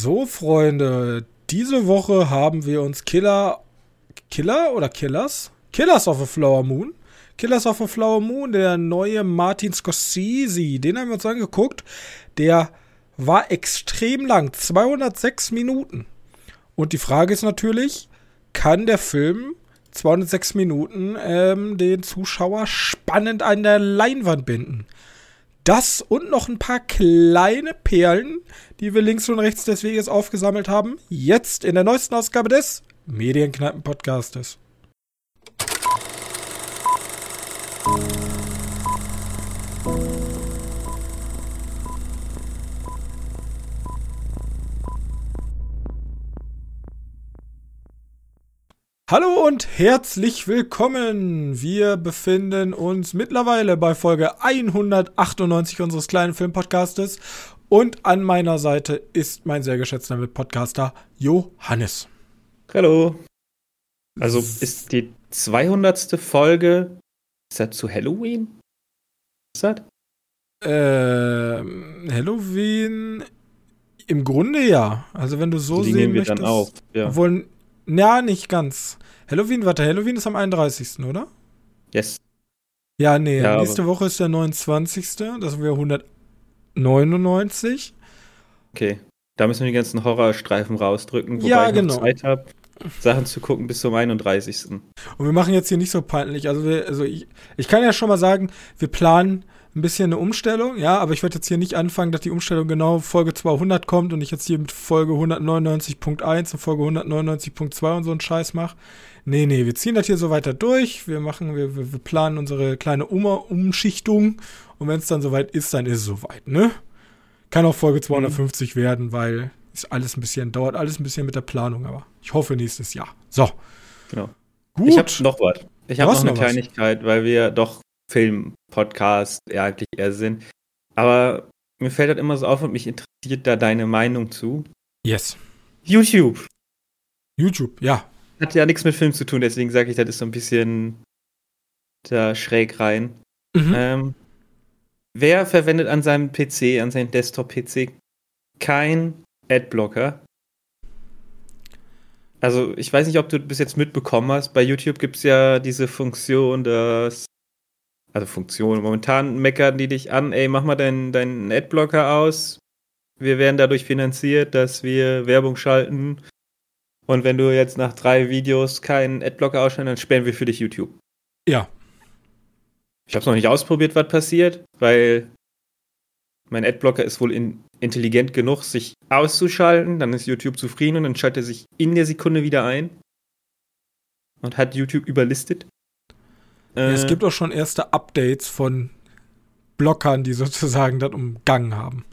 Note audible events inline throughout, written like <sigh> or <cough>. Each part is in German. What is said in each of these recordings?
So, Freunde, diese Woche haben wir uns Killer. Killer oder Killers? Killers of a Flower Moon. Killers of a Flower Moon, der neue Martin Scorsese, den haben wir uns angeguckt. Der war extrem lang, 206 Minuten. Und die Frage ist natürlich, kann der Film 206 Minuten ähm, den Zuschauer spannend an der Leinwand binden? Das und noch ein paar kleine Perlen, die wir links und rechts des Weges aufgesammelt haben, jetzt in der neuesten Ausgabe des Medienkneipen-Podcastes. Hallo und herzlich willkommen. Wir befinden uns mittlerweile bei Folge 198 unseres kleinen Filmpodcastes und an meiner Seite ist mein sehr geschätzter Mitpodcaster Johannes. Hallo. Also ist die 200. Folge, ist das zu Halloween? Ist das? Ähm, Halloween im Grunde ja. Also wenn du so die sehen wir möchtest. Dann auch, ja. Obwohl, ja, nicht ganz. Halloween, warte, Halloween ist am 31., oder? Yes. Ja, nee, ja, nächste Woche ist der 29. Das wäre 199. Okay. Da müssen wir die ganzen Horrorstreifen rausdrücken, wobei ja, genau. ich noch Zeit habe, Sachen zu gucken bis zum 31. Und wir machen jetzt hier nicht so peinlich. Also, wir, also ich, ich kann ja schon mal sagen, wir planen ein bisschen eine Umstellung, ja, aber ich werde jetzt hier nicht anfangen, dass die Umstellung genau Folge 200 kommt und ich jetzt hier mit Folge 199.1 und Folge 199.2 und so einen Scheiß mache. Nee, nee, wir ziehen das hier so weiter durch. Wir machen, wir, wir planen unsere kleine um Umschichtung und wenn es dann soweit ist, dann ist es soweit, ne? Kann auch Folge 250 mhm. werden, weil ist alles ein bisschen, dauert alles ein bisschen mit der Planung, aber ich hoffe nächstes Jahr. So. Genau. Gut. Ich habe noch was. Ich habe noch eine noch Kleinigkeit, weil wir doch Film-Podcast ja eigentlich eher sind. Aber mir fällt das immer so auf und mich interessiert da deine Meinung zu. Yes. YouTube. YouTube, ja. Hat ja nichts mit Film zu tun, deswegen sage ich, das ist so ein bisschen da schräg rein. Mhm. Ähm, wer verwendet an seinem PC, an seinem Desktop-PC kein Adblocker? Also, ich weiß nicht, ob du bis jetzt mitbekommen hast. Bei YouTube gibt es ja diese Funktion, dass also Funktionen. Momentan meckern die dich an, ey, mach mal deinen, deinen Adblocker aus. Wir werden dadurch finanziert, dass wir Werbung schalten. Und wenn du jetzt nach drei Videos keinen Adblocker ausschalten, dann sperren wir für dich YouTube. Ja. Ich habe es noch nicht ausprobiert, was passiert, weil mein Adblocker ist wohl in, intelligent genug, sich auszuschalten. Dann ist YouTube zufrieden und dann schaltet er sich in der Sekunde wieder ein und hat YouTube überlistet. Äh, es gibt auch schon erste Updates von Blockern, die <laughs> sozusagen das umgangen haben.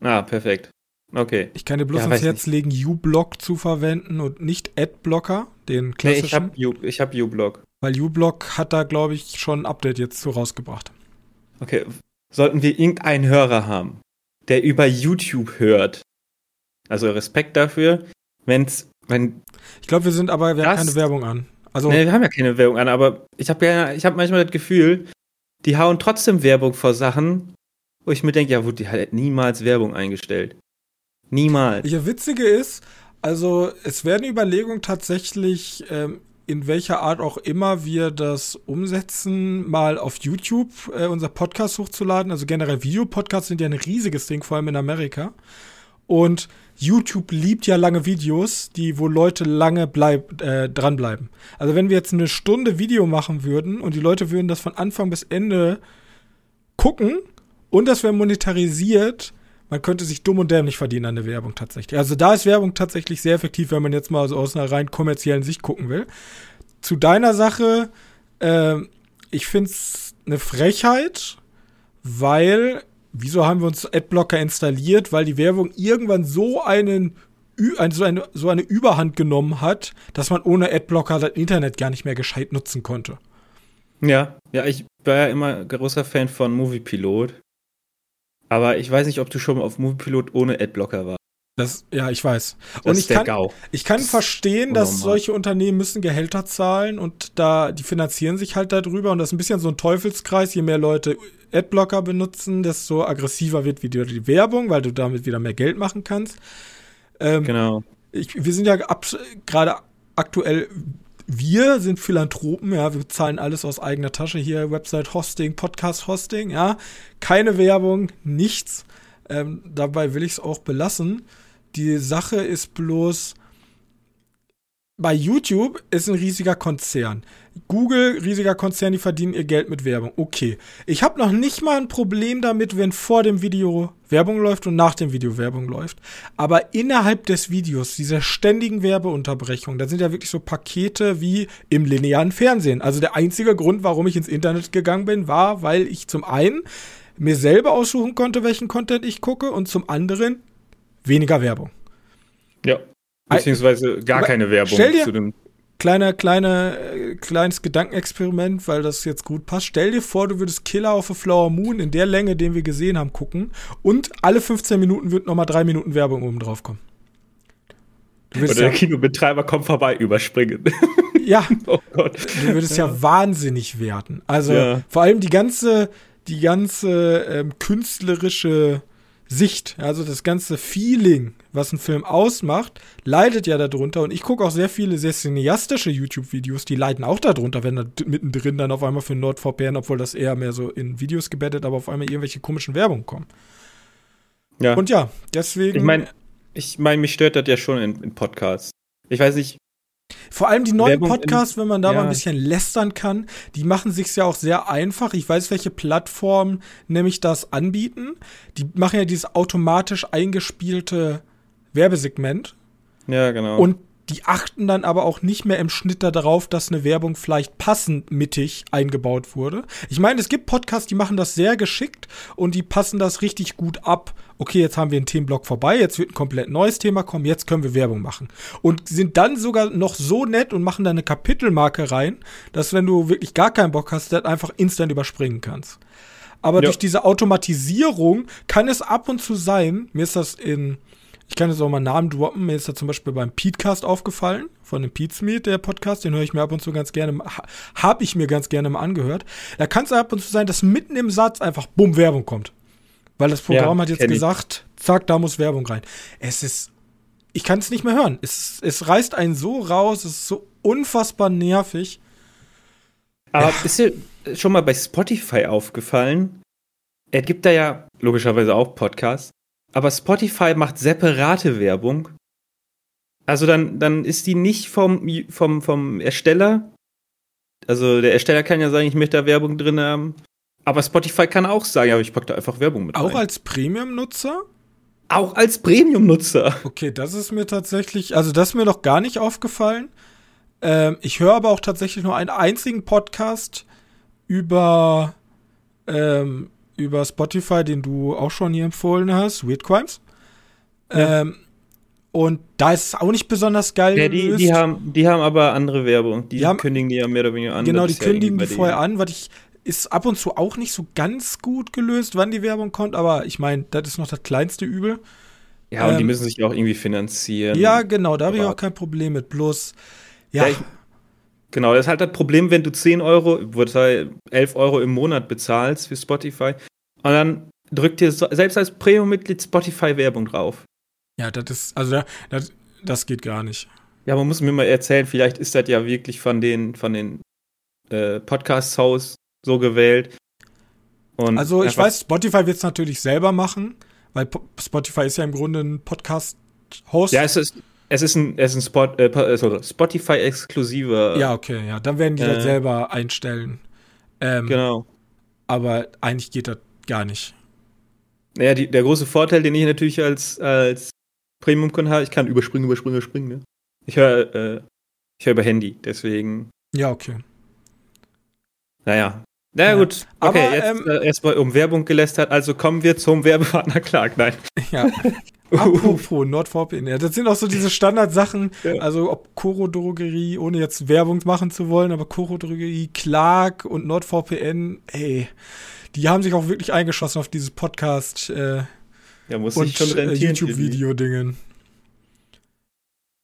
Ah, perfekt. Okay. Ich kann dir bloß ja, ans Herz legen, uBlock zu verwenden und nicht Adblocker, den klassischen. Nee, ich habe uBlock. Weil uBlock hat da, glaube ich, schon ein Update jetzt zu rausgebracht. Okay. Sollten wir irgendeinen Hörer haben, der über YouTube hört, also Respekt dafür, wenn's, wenn. Ich glaube, wir sind aber, wir haben keine Werbung an. Also, nee, wir haben ja keine Werbung an, aber ich habe ja, ich habe manchmal das Gefühl, die hauen trotzdem Werbung vor Sachen, wo ich mir denke, ja, gut, die hat niemals Werbung eingestellt. Niemals. Ja, witzige ist, also es werden Überlegungen tatsächlich, ähm, in welcher Art auch immer wir das umsetzen, mal auf YouTube äh, unser Podcast hochzuladen. Also generell Videopodcasts sind ja ein riesiges Ding, vor allem in Amerika. Und YouTube liebt ja lange Videos, die, wo Leute lange bleib, äh, dranbleiben. Also wenn wir jetzt eine Stunde Video machen würden und die Leute würden das von Anfang bis Ende gucken und das wäre monetarisiert, man könnte sich dumm und dämlich verdienen an der Werbung tatsächlich. Also da ist Werbung tatsächlich sehr effektiv, wenn man jetzt mal so aus einer rein kommerziellen Sicht gucken will. Zu deiner Sache, äh, ich finde es eine Frechheit, weil wieso haben wir uns Adblocker installiert? Weil die Werbung irgendwann so einen so eine, so eine Überhand genommen hat, dass man ohne Adblocker das Internet gar nicht mehr gescheit nutzen konnte. Ja, ja, ich war ja immer großer Fan von Moviepilot. Aber ich weiß nicht, ob du schon mal auf Moviepilot ohne Adblocker warst. Das, ja, ich weiß. Das und ich kann, GAU. ich kann Das verstehen, dass solche Unternehmen müssen Gehälter zahlen und da, die finanzieren sich halt darüber und das ist ein bisschen so ein Teufelskreis. Je mehr Leute Adblocker benutzen, desto aggressiver wird wieder die Werbung, weil du damit wieder mehr Geld machen kannst. Ähm, Genau. ich, wir sind ja gerade aktuell, wir sind Philanthropen, ja, wir bezahlen alles aus eigener Tasche hier, Website Hosting, Podcast Hosting, ja, keine Werbung, nichts. Ähm, dabei will ich es auch belassen. Die Sache ist bloß, bei YouTube ist ein riesiger Konzern. Google, riesiger Konzern, die verdienen ihr Geld mit Werbung. Okay. Ich habe noch nicht mal ein Problem damit, wenn vor dem Video Werbung läuft und nach dem Video Werbung läuft. Aber innerhalb des Videos, diese ständigen Werbeunterbrechungen, da sind ja wirklich so Pakete wie im linearen Fernsehen. Also der einzige Grund, warum ich ins Internet gegangen bin, war, weil ich zum einen mir selber aussuchen konnte, welchen Content ich gucke und zum anderen weniger Werbung. Ja. Beziehungsweise gar Aber keine Werbung stell dir- zu dem. kleiner, kleiner, äh, kleines Gedankenexperiment, weil das jetzt gut passt. Stell dir vor, du würdest Killer of a Flower Moon in der Länge, den wir gesehen haben, gucken und alle 15 Minuten wird nochmal drei Minuten Werbung oben drauf kommen. Du würdest Oder der ja, Kinobetreiber kommt vorbei, überspringen. <laughs> ja, oh Gott. du würdest ja. wahnsinnig werden. Also Ja. vor allem die ganze, die ganze ähm, künstlerische Sicht, also das ganze Feeling, was ein Film ausmacht, leidet ja darunter. Und ich gucke auch sehr viele sehr cineastische YouTube-Videos, die leiden auch darunter, wenn da mittendrin dann auf einmal für NordVPN, obwohl das eher mehr so in Videos gebettet, aber auf einmal irgendwelche komischen Werbung kommen. Ja. Und ja, deswegen. ich meine, ich mein, mich stört das ja schon in, in Podcasts. Ich weiß nicht, Vor allem die neuen Werbung Podcasts, wenn man da mal ein ja. bisschen lästern kann, die machen sich's ja auch sehr einfach. Ich weiß, welche Plattformen nämlich das anbieten. Die machen ja dieses automatisch eingespielte Werbesegment ja, genau. und die achten dann aber auch nicht mehr im Schnitt darauf, dass eine Werbung vielleicht passend mittig eingebaut wurde. Ich meine, es gibt Podcasts, die machen das sehr geschickt und die passen das richtig gut ab. Okay, jetzt haben wir einen Themenblock vorbei, jetzt wird ein komplett neues Thema kommen, jetzt können wir Werbung machen. Und sind dann sogar noch so nett und machen da eine Kapitelmarke rein, dass wenn du wirklich gar keinen Bock hast, das einfach instant überspringen kannst. Aber Ja. durch diese Automatisierung kann es ab und zu sein, mir ist das in, ich kann jetzt auch mal Namen droppen, mir ist das zum Beispiel beim Petecast aufgefallen, von dem Pete der Podcast, den höre ich mir ab und zu ganz gerne, ha- hab ich mir ganz gerne mal angehört. Da kann es ab und zu sein, dass mitten im Satz einfach bumm Werbung kommt. Weil das Programm Ja, hat jetzt gesagt, zack, da muss Werbung rein. Es ist, ich kann es nicht mehr hören. Es, es reißt einen so raus, es ist so unfassbar nervig. Aber ist dir schon mal bei Spotify aufgefallen? Er gibt da ja logischerweise auch Podcasts, aber Spotify macht separate Werbung. Also dann, dann ist die nicht vom, vom, vom Ersteller. Also der Ersteller kann ja sagen, ich möchte da Werbung drin haben. Aber Spotify kann auch sagen, ja, ich packe da einfach Werbung mit Auch rein. als Premium-Nutzer? auch als Premium-Nutzer. Okay, das ist mir tatsächlich, also das ist mir noch gar nicht aufgefallen. Ähm, ich höre aber auch tatsächlich nur einen einzigen Podcast über, ähm, über Spotify, den du auch schon hier empfohlen hast, Weird Crimes. Ja. Ähm, und da ist es auch nicht besonders geil Ja, die, die, haben, die haben aber andere Werbung. Die, Die haben- kündigen die ja mehr oder weniger an. genau, die kündigen die vorher an, was ich ist ab und zu auch nicht so ganz gut gelöst, wann die Werbung kommt, aber ich meine, das ist noch das kleinste Übel. Ja, und die Ähm, müssen sich auch irgendwie finanzieren. Ja, genau, da habe ich auch kein Problem mit. Bloß, ja, Ja, ich- Genau, das ist halt das Problem, wenn du 10 Euro, wurde halt 11 Euro im Monat bezahlst für Spotify und dann drückt dir selbst als Premium-Mitglied Spotify Werbung drauf. Ja, das ist, also da- das, das geht gar nicht. Ja, man muss mir mal erzählen, vielleicht ist das ja wirklich von den, von den äh, Podcast-Hosts so gewählt. Und Also ich weiß, Spotify wird es natürlich selber machen, weil Po- Spotify ist ja im Grunde ein Podcast-Host. Ja, es ist, es ist ein, es ist ein Spot, äh, äh, Spotify-exklusiver. ja, okay, ja, dann werden die Äh. das selber einstellen. Ähm, Genau. Aber eigentlich geht das gar nicht. Naja, die, der große Vorteil, den ich natürlich als, als Premium-Kunde habe, ich kann überspringen, überspringen, überspringen. Ne? Ich höre äh, ich höre über Handy, deswegen, Ja, okay. naja. Naja, Ja. gut. Aber, Okay, jetzt ähm, äh, erstmal um Werbung gelästert, also kommen wir zum Werbepartner Clark. Nein. <laughs> Ja. Apropos NordVPN, ja, das sind auch so diese Standardsachen, <laughs> Ja. also ob Coro Drogerie, ohne jetzt Werbung machen zu wollen, aber Coro Drogerie, Clark und NordVPN, ey, die haben sich auch wirklich eingeschossen auf dieses Podcast äh, Ja, muss und schon äh. YouTube-Video-Dingen.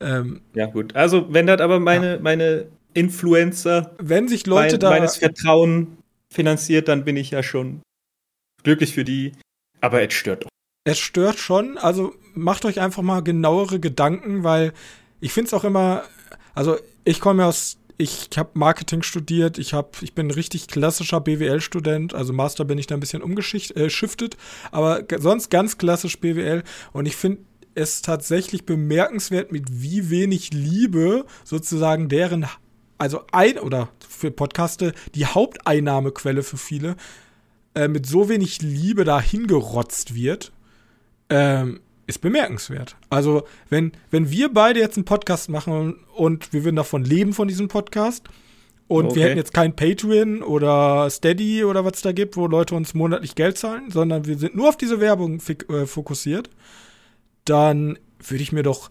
Ähm, ja, gut. Also, wenn das aber meine, ja. meine Influencer, wenn sich Leute mein, da meines Vertrauen finanziert, dann bin ich ja schon glücklich für die. Aber es stört doch. Es stört schon. Also macht euch einfach mal genauere Gedanken, weil ich finde es auch immer. Also ich komme aus ich habe Marketing studiert, ich habe, ich bin richtig klassischer BWL-Student, also Master bin ich da ein bisschen umgeschiftet, äh, aber sonst ganz klassisch BWL und ich finde es tatsächlich bemerkenswert, mit wie wenig Liebe sozusagen deren, also ein oder für Podcaste die Haupteinnahmequelle für viele, äh, mit so wenig Liebe da hingerotzt wird. Ähm, ist bemerkenswert. Also, wenn, wenn wir beide jetzt einen Podcast machen und wir würden davon leben, von diesem Podcast, und okay. wir hätten jetzt kein Patreon oder Steady oder was es da gibt, wo Leute uns monatlich Geld zahlen, sondern wir sind nur auf diese Werbung äh, fokussiert, dann würde ich mir doch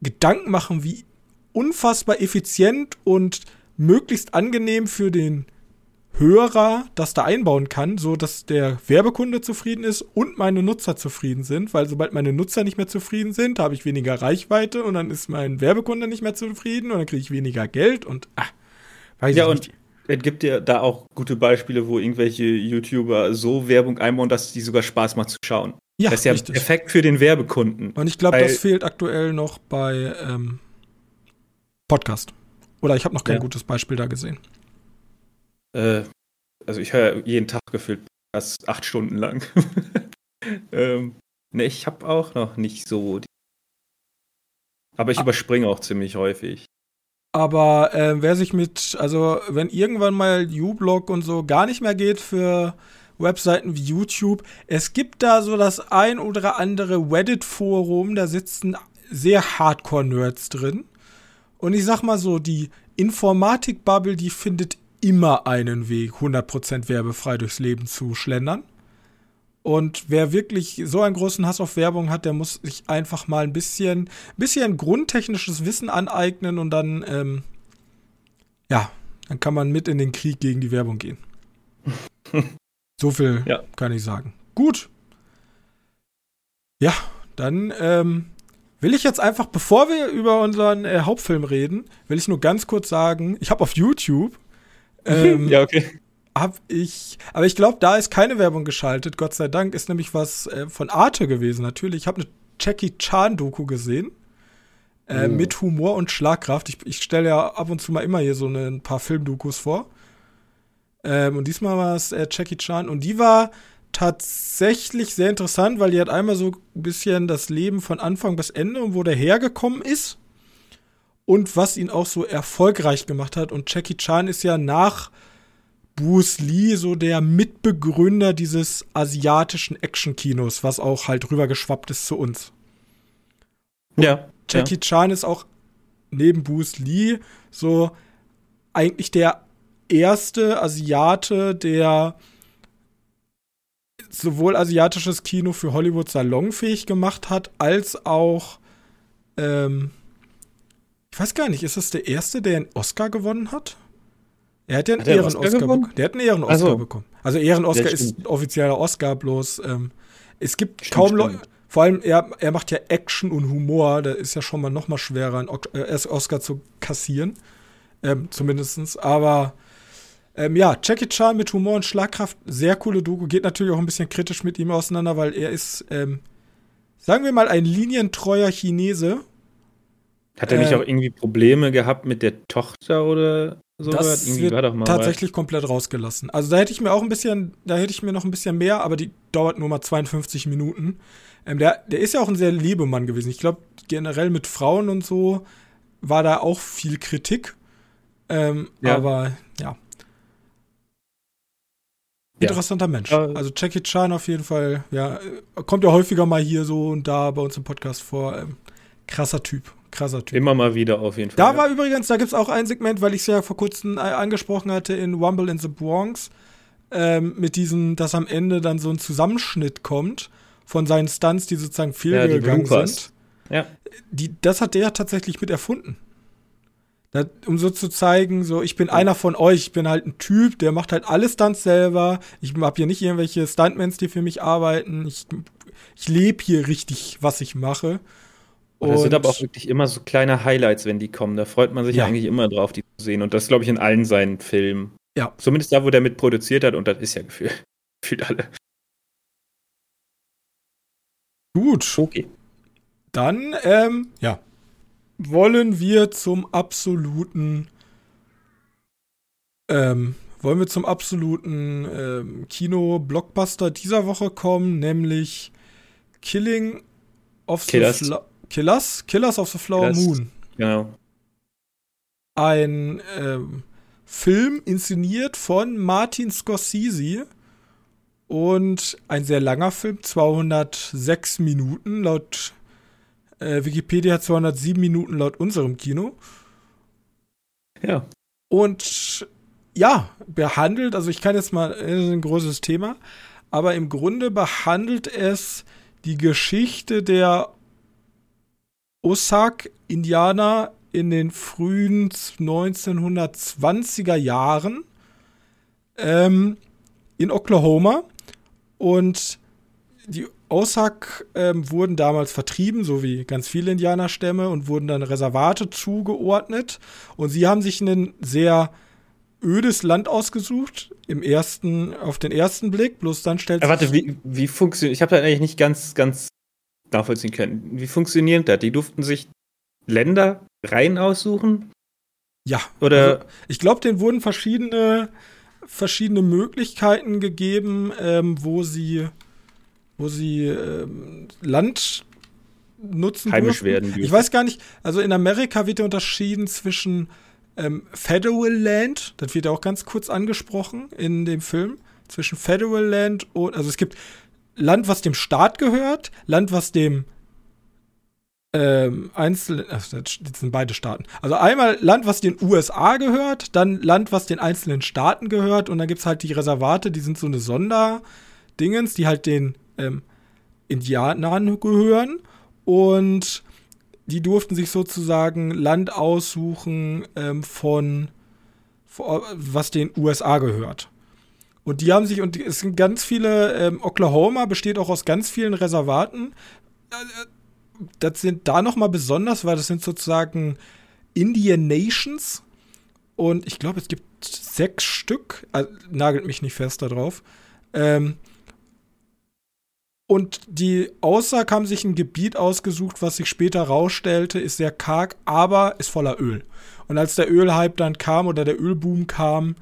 Gedanken machen, wie unfassbar effizient und möglichst angenehm für den Hörer das da einbauen kann, so dass der Werbekunde zufrieden ist und meine Nutzer zufrieden sind, weil sobald meine Nutzer nicht mehr zufrieden sind, habe ich weniger Reichweite und dann ist mein Werbekunde nicht mehr zufrieden und dann kriege ich weniger Geld und ah, weiß ja, ich nicht. Und es gibt ja da auch gute Beispiele, wo irgendwelche YouTuber so Werbung einbauen, dass die sogar Spaß macht zu schauen. Ja, das ist ja richtig. Effekt für den Werbekunden. Und ich glaube, das fehlt aktuell noch bei ähm, Podcast. Oder ich habe noch kein ja. gutes Beispiel da gesehen. Äh, also ich höre jeden Tag gefühlt fast acht Stunden lang. <laughs> ähm, ne, ich habe auch noch nicht so. Die aber ich ah. überspringe auch ziemlich häufig. Aber äh, wer sich mit, also wenn irgendwann mal uBlog und so gar nicht mehr geht für Webseiten wie YouTube, es gibt da so das ein oder andere Reddit-Forum, da sitzen sehr Hardcore-Nerds drin. Und ich sag mal so, die Informatik-Bubble, die findet immer einen Weg, 100% werbefrei durchs Leben zu schlendern. Und wer wirklich so einen großen Hass auf Werbung hat, der muss sich einfach mal ein bisschen, bisschen grundtechnisches Wissen aneignen und dann, ähm, ja, dann kann man mit in den Krieg gegen die Werbung gehen. so viel ja. kann ich sagen. Gut. Ja, dann ähm, will ich jetzt einfach, bevor wir über unseren äh, Hauptfilm reden, will ich nur ganz kurz sagen, ich habe auf YouTube ähm, ja, okay. Hab ich, aber ich glaube, da ist keine Werbung geschaltet, Gott sei Dank, ist nämlich was äh, von Arte gewesen, natürlich. Ich habe eine Jackie Chan-Doku gesehen. Äh, oh. Mit Humor und Schlagkraft. Ich, ich stelle ja ab und zu mal immer hier so eine, ein paar Filmdokus vor. Ähm, und diesmal war es äh, Jackie Chan. Und die war tatsächlich sehr interessant, weil die hat einmal so ein bisschen das Leben von Anfang bis Ende und wo der hergekommen ist und was ihn auch so erfolgreich gemacht hat. Und Jackie Chan ist ja nach Bruce Lee so der Mitbegründer dieses asiatischen Actionkinos, was auch halt rübergeschwappt ist zu uns. Und ja. Jackie ja. Chan ist auch neben Bruce Lee so eigentlich der erste Asiate, der sowohl asiatisches Kino für Hollywood salonfähig gemacht hat, als auch ähm, ich weiß gar nicht, ist das der erste, der einen Oscar gewonnen hat? Er hat ja einen Ehren-Oscar bekommen. Der hat einen Ehren-Oscar also, bekommen. Also Ehren-Oscar ist ein offizieller Oscar, bloß ähm, es gibt stimmt, kaum Leute. Vor allem, er, er macht ja Action und Humor. Da ist ja schon mal noch mal schwerer, einen äh, Oscar zu kassieren. Ähm, zumindestens. Aber ähm, ja, Jackie Chan mit Humor und Schlagkraft, sehr coole Doku. Geht natürlich auch ein bisschen kritisch mit ihm auseinander, weil er ist, ähm, sagen wir mal, ein linientreuer Chinese hat er nicht äh, auch irgendwie Probleme gehabt mit der Tochter oder so? Das irgendwie wird tatsächlich was. komplett rausgelassen. Also da hätte ich mir auch ein bisschen, da hätte ich mir noch ein bisschen mehr, aber die dauert nur mal 52 Minuten. Ähm, der, der ist ja auch ein sehr Liebemann gewesen. Ich glaube, generell mit Frauen und so war da auch viel Kritik. Ähm, ja. Aber ja. Interessanter ja. Mensch. Also Jackie Chan auf jeden Fall, ja, kommt ja häufiger mal hier so und da bei uns im Podcast vor. Ähm, krasser Typ krasser Typ. Immer mal wieder auf jeden Fall. Da ja. war übrigens, da gibt es auch ein Segment, weil ich es ja vor kurzem äh, angesprochen hatte in Wumble in the Bronx, ähm, mit diesem, dass am Ende dann so ein Zusammenschnitt kommt von seinen Stunts, die sozusagen fehlgegangen ja, sind. Ja. Die, das hat der tatsächlich mit erfunden. Das, um so zu zeigen, so, ich bin ja. einer von euch, ich bin halt ein Typ, der macht halt alle Stunts selber. Ich habe hier nicht irgendwelche Stuntmans, die für mich arbeiten. Ich, ich lebe hier richtig, was ich mache. Und das sind aber auch wirklich immer so kleine Highlights, wenn die kommen. Da freut man sich ja. eigentlich immer drauf, die zu sehen. Und das glaube ich in allen seinen Filmen. Ja. Zumindest da, wo der mit produziert hat. Und das ist ja gefühlt, <laughs> gefühlt alle. Gut. Okay. Dann, ähm, ja, wollen wir zum absoluten, ähm, wollen wir zum absoluten ähm, Kino-Blockbuster dieser Woche kommen, nämlich Killing of Killers. the Flower Killers? Killers of the Flower Killers. Moon. Genau. Ein ähm, Film inszeniert von Martin Scorsese und ein sehr langer Film, 206 Minuten, laut äh, Wikipedia 207 Minuten laut unserem Kino. Ja. Und ja, behandelt, also ich kann jetzt mal, das ist ein großes Thema, aber im Grunde behandelt es die Geschichte der Osage-Indianer in den frühen 1920er Jahren ähm, in Oklahoma. Und die Osag ähm, wurden damals vertrieben, so wie ganz viele Indianerstämme, und wurden dann Reservate zugeordnet. Und sie haben sich ein sehr ödes Land ausgesucht, im ersten, auf den ersten Blick, bloß dann stellt sich. Warte, wie, wie funktioniert, ich habe da eigentlich nicht ganz, ganz nachvollziehen können. Wie funktioniert das? Die durften sich Länder rein aussuchen? Ja. Oder? Also, ich glaube, denen wurden verschiedene verschiedene Möglichkeiten gegeben, ähm, wo sie, wo sie ähm, Land nutzen Heimisch werden dürfen. Ich weiß gar nicht, also in Amerika wird ja unterschieden zwischen ähm, Federal Land, das wird ja auch ganz kurz angesprochen in dem Film, zwischen Federal Land und, also es gibt Land, was dem Staat gehört, Land, was dem ähm, einzelnen, das sind beide Staaten. Also einmal Land, was den USA gehört, dann Land, was den einzelnen Staaten gehört und dann gibt es halt die Reservate, die sind so eine Sonderdingens, die halt den ähm, Indianern gehören und die durften sich sozusagen Land aussuchen ähm, von, von, was den USA gehört. Und die haben sich, und es sind ganz viele, ähm, Oklahoma besteht auch aus ganz vielen Reservaten. Äh, das sind da noch mal besonders, weil das sind sozusagen Indian Nations. Und ich glaube, es gibt sechs Stück. Äh, nagelt mich nicht fest darauf. Ähm, und die Aussage haben sich ein Gebiet ausgesucht, was sich später rausstellte, ist sehr karg, aber ist voller Öl. Und als der Ölhype dann kam oder der Ölboom kam,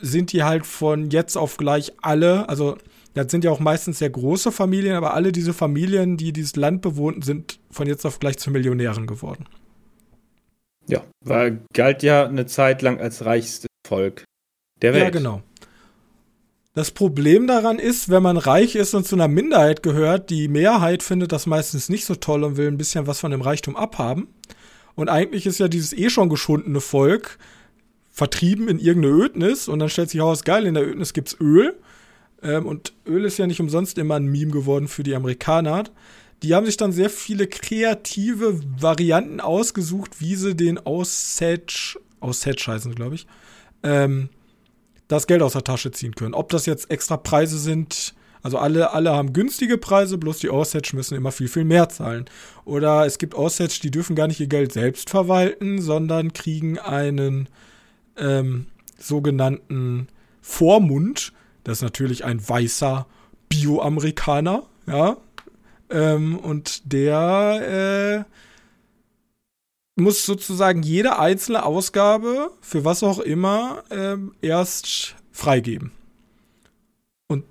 sind die halt von jetzt auf gleich alle, also das sind ja auch meistens sehr große Familien, aber alle diese Familien, die dieses Land bewohnten, sind von jetzt auf gleich zu Millionären geworden. Ja, war, galt ja eine Zeit lang als reichstes Volk der Welt. Ja, genau. Das Problem daran ist, wenn man reich ist und zu einer Minderheit gehört, die Mehrheit findet das meistens nicht so toll und will ein bisschen was von dem Reichtum abhaben. Und eigentlich ist ja dieses eh schon geschundene Volk vertrieben in irgendeine Ödnis und dann stellt sich heraus, geil, in der Ödnis gibt's Öl ähm, und Öl ist ja nicht umsonst immer ein Meme geworden für die Amerikaner. Die haben sich dann sehr viele kreative Varianten ausgesucht, wie sie den Osage, Osage heißen, glaube ich, ähm, das Geld aus der Tasche ziehen können. Ob das jetzt extra Preise sind, also alle, alle haben günstige Preise, bloß die Osage müssen immer viel, viel mehr zahlen. Oder es gibt Osage, die dürfen gar nicht ihr Geld selbst verwalten, sondern kriegen einen ähm, sogenannten Vormund, das ist natürlich ein weißer Bio-Amerikaner, ja. Ähm, und der äh, muss sozusagen jede einzelne Ausgabe für was auch immer ähm, erst freigeben. Und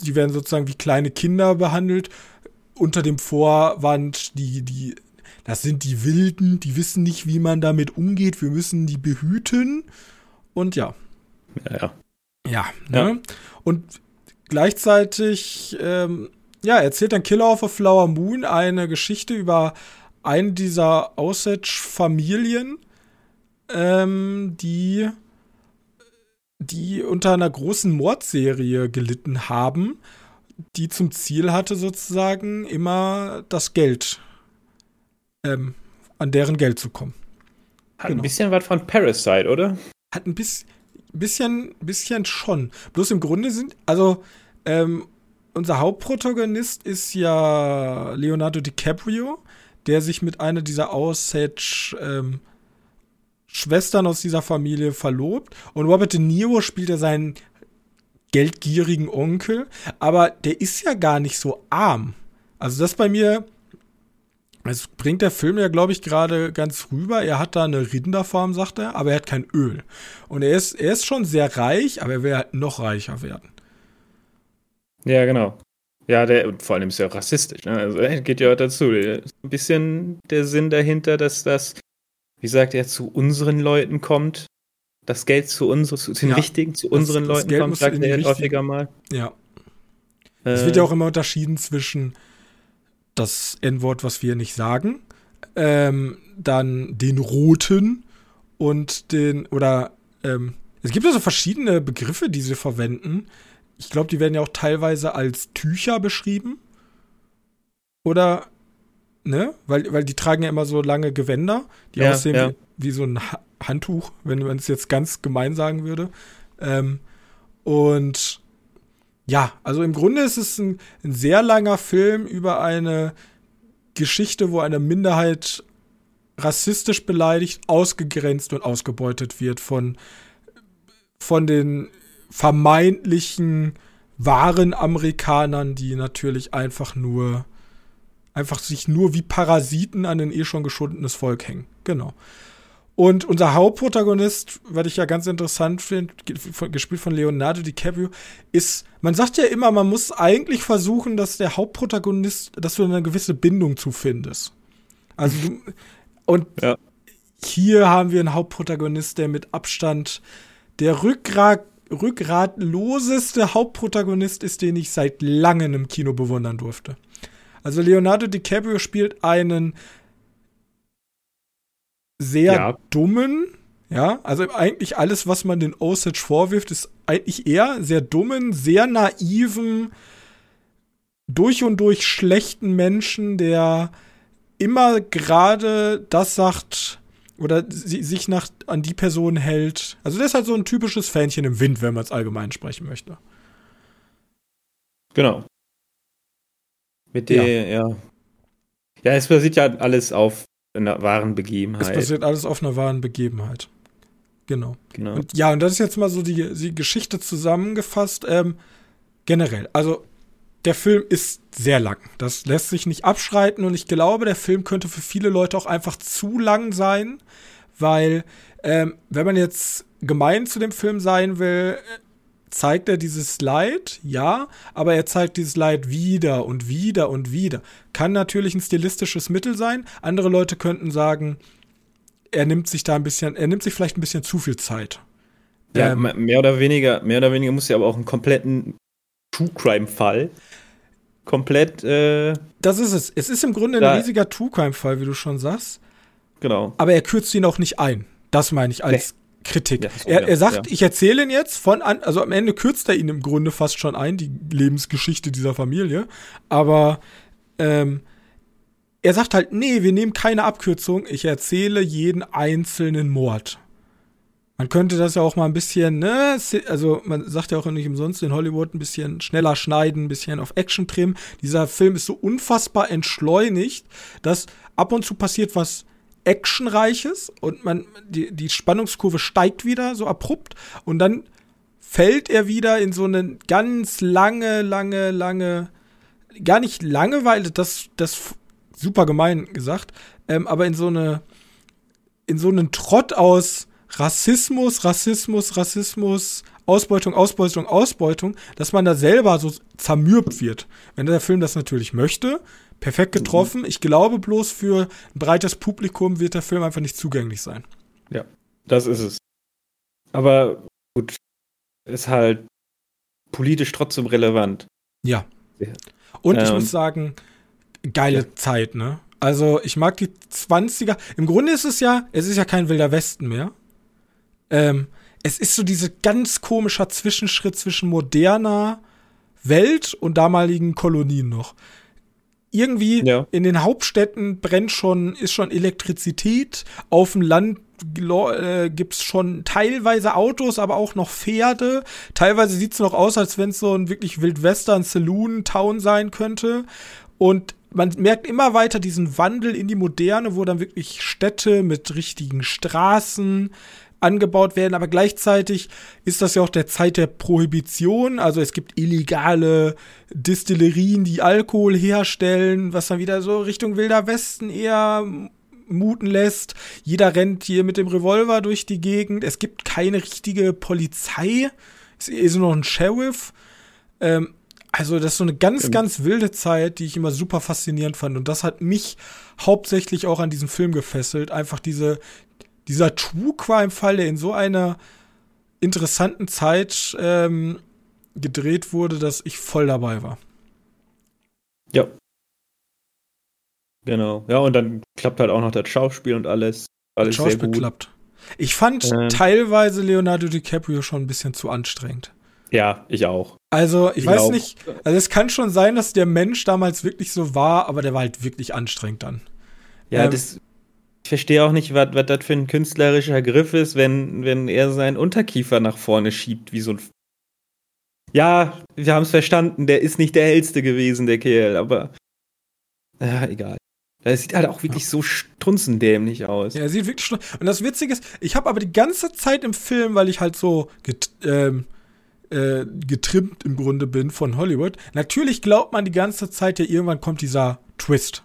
die werden sozusagen wie kleine Kinder behandelt. Unter dem Vorwand, die, die, das sind die Wilden, die wissen nicht, wie man damit umgeht. Wir müssen die behüten. Und ja. Ja, ja. Ja, ne? Ja. Und gleichzeitig, ähm, ja, erzählt dann Killer of a Flower Moon eine Geschichte über eine dieser Osage-Familien, ähm, die, die unter einer großen Mordserie gelitten haben, die zum Ziel hatte, sozusagen immer das Geld, ähm, an deren Geld zu kommen. Hat genau. ein bisschen was von Parasite, oder? Hat ein bisschen, bisschen, bisschen schon. Bloß im Grunde sind, also ähm, unser Hauptprotagonist ist ja Leonardo DiCaprio, der sich mit einer dieser Osage ähm, Schwestern aus dieser Familie verlobt. Und Robert De Niro spielt ja seinen geldgierigen Onkel, aber der ist ja gar nicht so arm. Also das bei mir, es bringt der Film ja, glaube ich, gerade ganz rüber. Er hat da eine Rinderfarm, sagt er, aber er hat kein Öl. Und er ist, er ist schon sehr reich, aber er will halt noch reicher werden. Ja, genau. Ja, der, vor allem ist er auch rassistisch, ne? Also geht ja auch dazu. Ein bisschen der Sinn dahinter, dass das, wie sagt er, zu unseren Leuten kommt. Das Geld zu unseren, zu den ja, richtigen, zu unseren das, Leuten das kommt, sagt er häufiger mal. Ja. Äh, es wird ja auch immer unterschieden zwischen das N-Wort, was wir nicht sagen, ähm, dann den Roten und den, oder ähm, es gibt also verschiedene Begriffe, die sie verwenden. Ich glaube, die werden ja auch teilweise als Tücher beschrieben. Oder, ne? Weil, weil die tragen ja immer so lange Gewänder, die ja, aussehen ja. Wie, wie, so ein Handtuch, wenn man es jetzt ganz gemein sagen würde. Ähm, und ja, also im Grunde ist es ein, ein sehr langer Film über eine Geschichte, wo eine Minderheit rassistisch beleidigt, ausgegrenzt und ausgebeutet wird von, von den vermeintlichen wahren Amerikanern, die natürlich einfach nur, einfach sich nur wie Parasiten an ein eh schon geschundenes Volk hängen. Genau. Und unser Hauptprotagonist, was ich ja ganz interessant finde, gespielt von Leonardo DiCaprio, ist, man sagt ja immer, man muss eigentlich versuchen, dass der Hauptprotagonist, dass du eine gewisse Bindung zu findest. Also, und ja. hier haben wir einen Hauptprotagonist, der mit Abstand der Rückgrat, rückgratloseste Hauptprotagonist ist, den ich seit langem im Kino bewundern durfte. Also Leonardo DiCaprio spielt einen sehr ja. dummen, ja, also eigentlich alles, was man den Osage vorwirft, ist eigentlich eher sehr dummen, sehr naiven, durch und durch schlechten Menschen, der immer gerade das sagt oder sich nach, an die Person hält. Also der ist halt so ein typisches Fähnchen im Wind, wenn man es allgemein sprechen möchte. Genau. Mit der, ja. ja. Ja, es basiert ja alles auf einer wahren Begebenheit. Es passiert alles auf einer wahren Begebenheit. Genau. genau. Und ja, und das ist jetzt mal so die, die Geschichte zusammengefasst. Ähm, generell, also der Film ist sehr lang. Das lässt sich nicht abschreiten und ich glaube, der Film könnte für viele Leute auch einfach zu lang sein, weil ähm, wenn man jetzt gemein zu dem Film sein will, zeigt er dieses Leid, ja, aber er zeigt dieses Leid wieder und wieder und wieder. Kann natürlich ein stilistisches Mittel sein. Andere Leute könnten sagen, er nimmt sich da ein bisschen, er nimmt sich vielleicht ein bisschen zu viel Zeit. Ja, ähm, mehr oder weniger, mehr oder weniger muss ja aber auch einen kompletten True Crime Fall komplett. Äh, das ist es. Es ist im Grunde ein riesiger True Crime Fall, wie du schon sagst. Genau. Aber er kürzt ihn auch nicht ein. Das meine ich als nee. Kritik. Ja, so, er, er sagt, ja. ich erzähle ihn jetzt von an, also am Ende kürzt er ihn im Grunde fast schon ein, die Lebensgeschichte dieser Familie. Aber ähm, er sagt halt, nee, wir nehmen keine Abkürzung, ich erzähle jeden einzelnen Mord. Man könnte das ja auch mal ein bisschen, ne, also man sagt ja auch nicht umsonst in Hollywood ein bisschen schneller schneiden, ein bisschen auf Action trimmen. Dieser Film ist so unfassbar entschleunigt, dass ab und zu passiert was actionreiches und man die, die Spannungskurve steigt wieder so abrupt und dann fällt er wieder in so eine ganz lange, lange, lange, gar nicht Langeweile, das, das super gemein gesagt, ähm, aber in so eine, in so einen Trott aus Rassismus, Rassismus, Rassismus, Ausbeutung, Ausbeutung, Ausbeutung, dass man da selber so zermürbt wird. Wenn der Film das natürlich möchte, perfekt getroffen. Mhm. Ich glaube bloß für ein breites Publikum wird der Film einfach nicht zugänglich sein. Ja, das ist es. Aber gut, ist halt politisch trotzdem relevant. Ja. Und ich ähm, muss sagen, geile ja. Zeit, ne? Also, ich mag die 20er. Im Grunde ist es ja, es ist ja kein wilder Westen mehr. Ähm, es ist so diese ganz komischer Zwischenschritt zwischen moderner Welt und damaligen Kolonien noch irgendwie ja. in den Hauptstädten brennt schon, ist schon Elektrizität. Auf dem Land äh, gibt es schon teilweise Autos, aber auch noch Pferde. Teilweise sieht es noch aus, als wenn es so ein wirklich Wildwestern Saloon Town sein könnte. Und man merkt immer weiter diesen Wandel in die Moderne, wo dann wirklich Städte mit richtigen Straßen angebaut werden, aber gleichzeitig ist das ja auch der Zeit der Prohibition, also es gibt illegale Distillerien, die Alkohol herstellen, was dann wieder so Richtung Wilder Westen eher muten lässt. Jeder rennt hier mit dem Revolver durch die Gegend. Es gibt keine richtige Polizei. Es ist nur noch ein Sheriff. Ähm, also, das ist so eine ganz, ganz wilde Zeit, die ich immer super faszinierend fand. Und das hat mich hauptsächlich auch an diesem Film gefesselt. Einfach diese, dieser True Crime-Fall, der in so einer interessanten Zeit ähm, gedreht wurde, dass ich voll dabei war. Ja. Genau. Ja, und dann klappt halt auch noch das Schauspiel und alles. Alles das Schauspiel klappt. Ich fand ähm. teilweise Leonardo DiCaprio schon ein bisschen zu anstrengend. Ja, ich auch. Also, ich, ich weiß auch. nicht, also es kann schon sein, dass der Mensch damals wirklich so war, aber der war halt wirklich anstrengend dann. Ja, ähm, das, ich verstehe auch nicht, was, das für ein künstlerischer Griff ist, wenn, wenn er seinen Unterkiefer nach vorne schiebt, wie so ein. Ja, wir haben es verstanden, der ist nicht der hellste gewesen, der Kerl, aber. Ja, egal. Das sieht halt auch wirklich so strunzendämlich aus. Ja, sieht wirklich Und das Witzige ist, ich habe aber die ganze Zeit im Film, weil ich halt so ähm, äh, getrimmt im Grunde bin von Hollywood. Natürlich glaubt man die ganze Zeit ja, irgendwann kommt dieser Twist.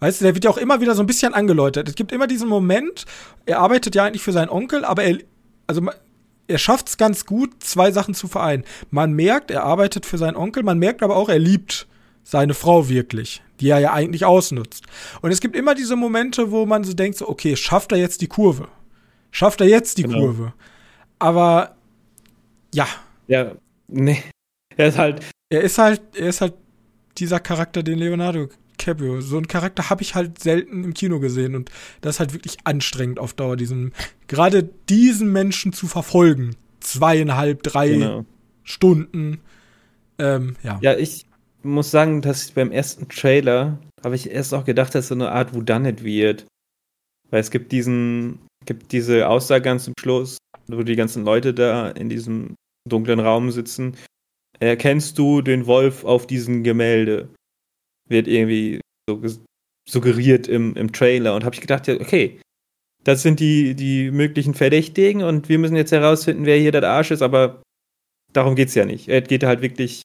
Weißt du, der wird ja auch immer wieder so ein bisschen angeläutert. Es gibt immer diesen Moment, er arbeitet ja eigentlich für seinen Onkel, aber er, also er schafft es ganz gut, zwei Sachen zu vereinen. Man merkt, er arbeitet für seinen Onkel, man merkt aber auch, er liebt seine Frau wirklich, die er ja eigentlich ausnutzt. Und es gibt immer diese Momente, wo man so denkt, so, okay, schafft er jetzt die Kurve? Schafft er jetzt die genau. Kurve? Aber ja, ja, nee. Er ist halt. Er ist halt, er ist halt dieser Charakter, den Leonardo DiCaprio. So einen Charakter habe ich halt selten im Kino gesehen und das ist halt wirklich anstrengend auf Dauer, diesen, gerade diesen Menschen zu verfolgen. Zweieinhalb, drei genau. Stunden. Ähm, ja. Ja, ich muss sagen, dass ich beim ersten Trailer habe ich erst auch gedacht, dass so eine Art Whodunit wird. Weil es gibt diesen, gibt diese Aussage ganz zum Schluss, wo die ganzen Leute da in diesem dunklen Raum sitzen. Erkennst du den Wolf auf diesem Gemälde? Wird irgendwie so suggeriert im, im Trailer. Und habe ich gedacht, ja, okay, das sind die, die möglichen Verdächtigen und wir müssen jetzt herausfinden, wer hier der Arsch ist, aber darum geht es ja nicht. Es geht halt wirklich,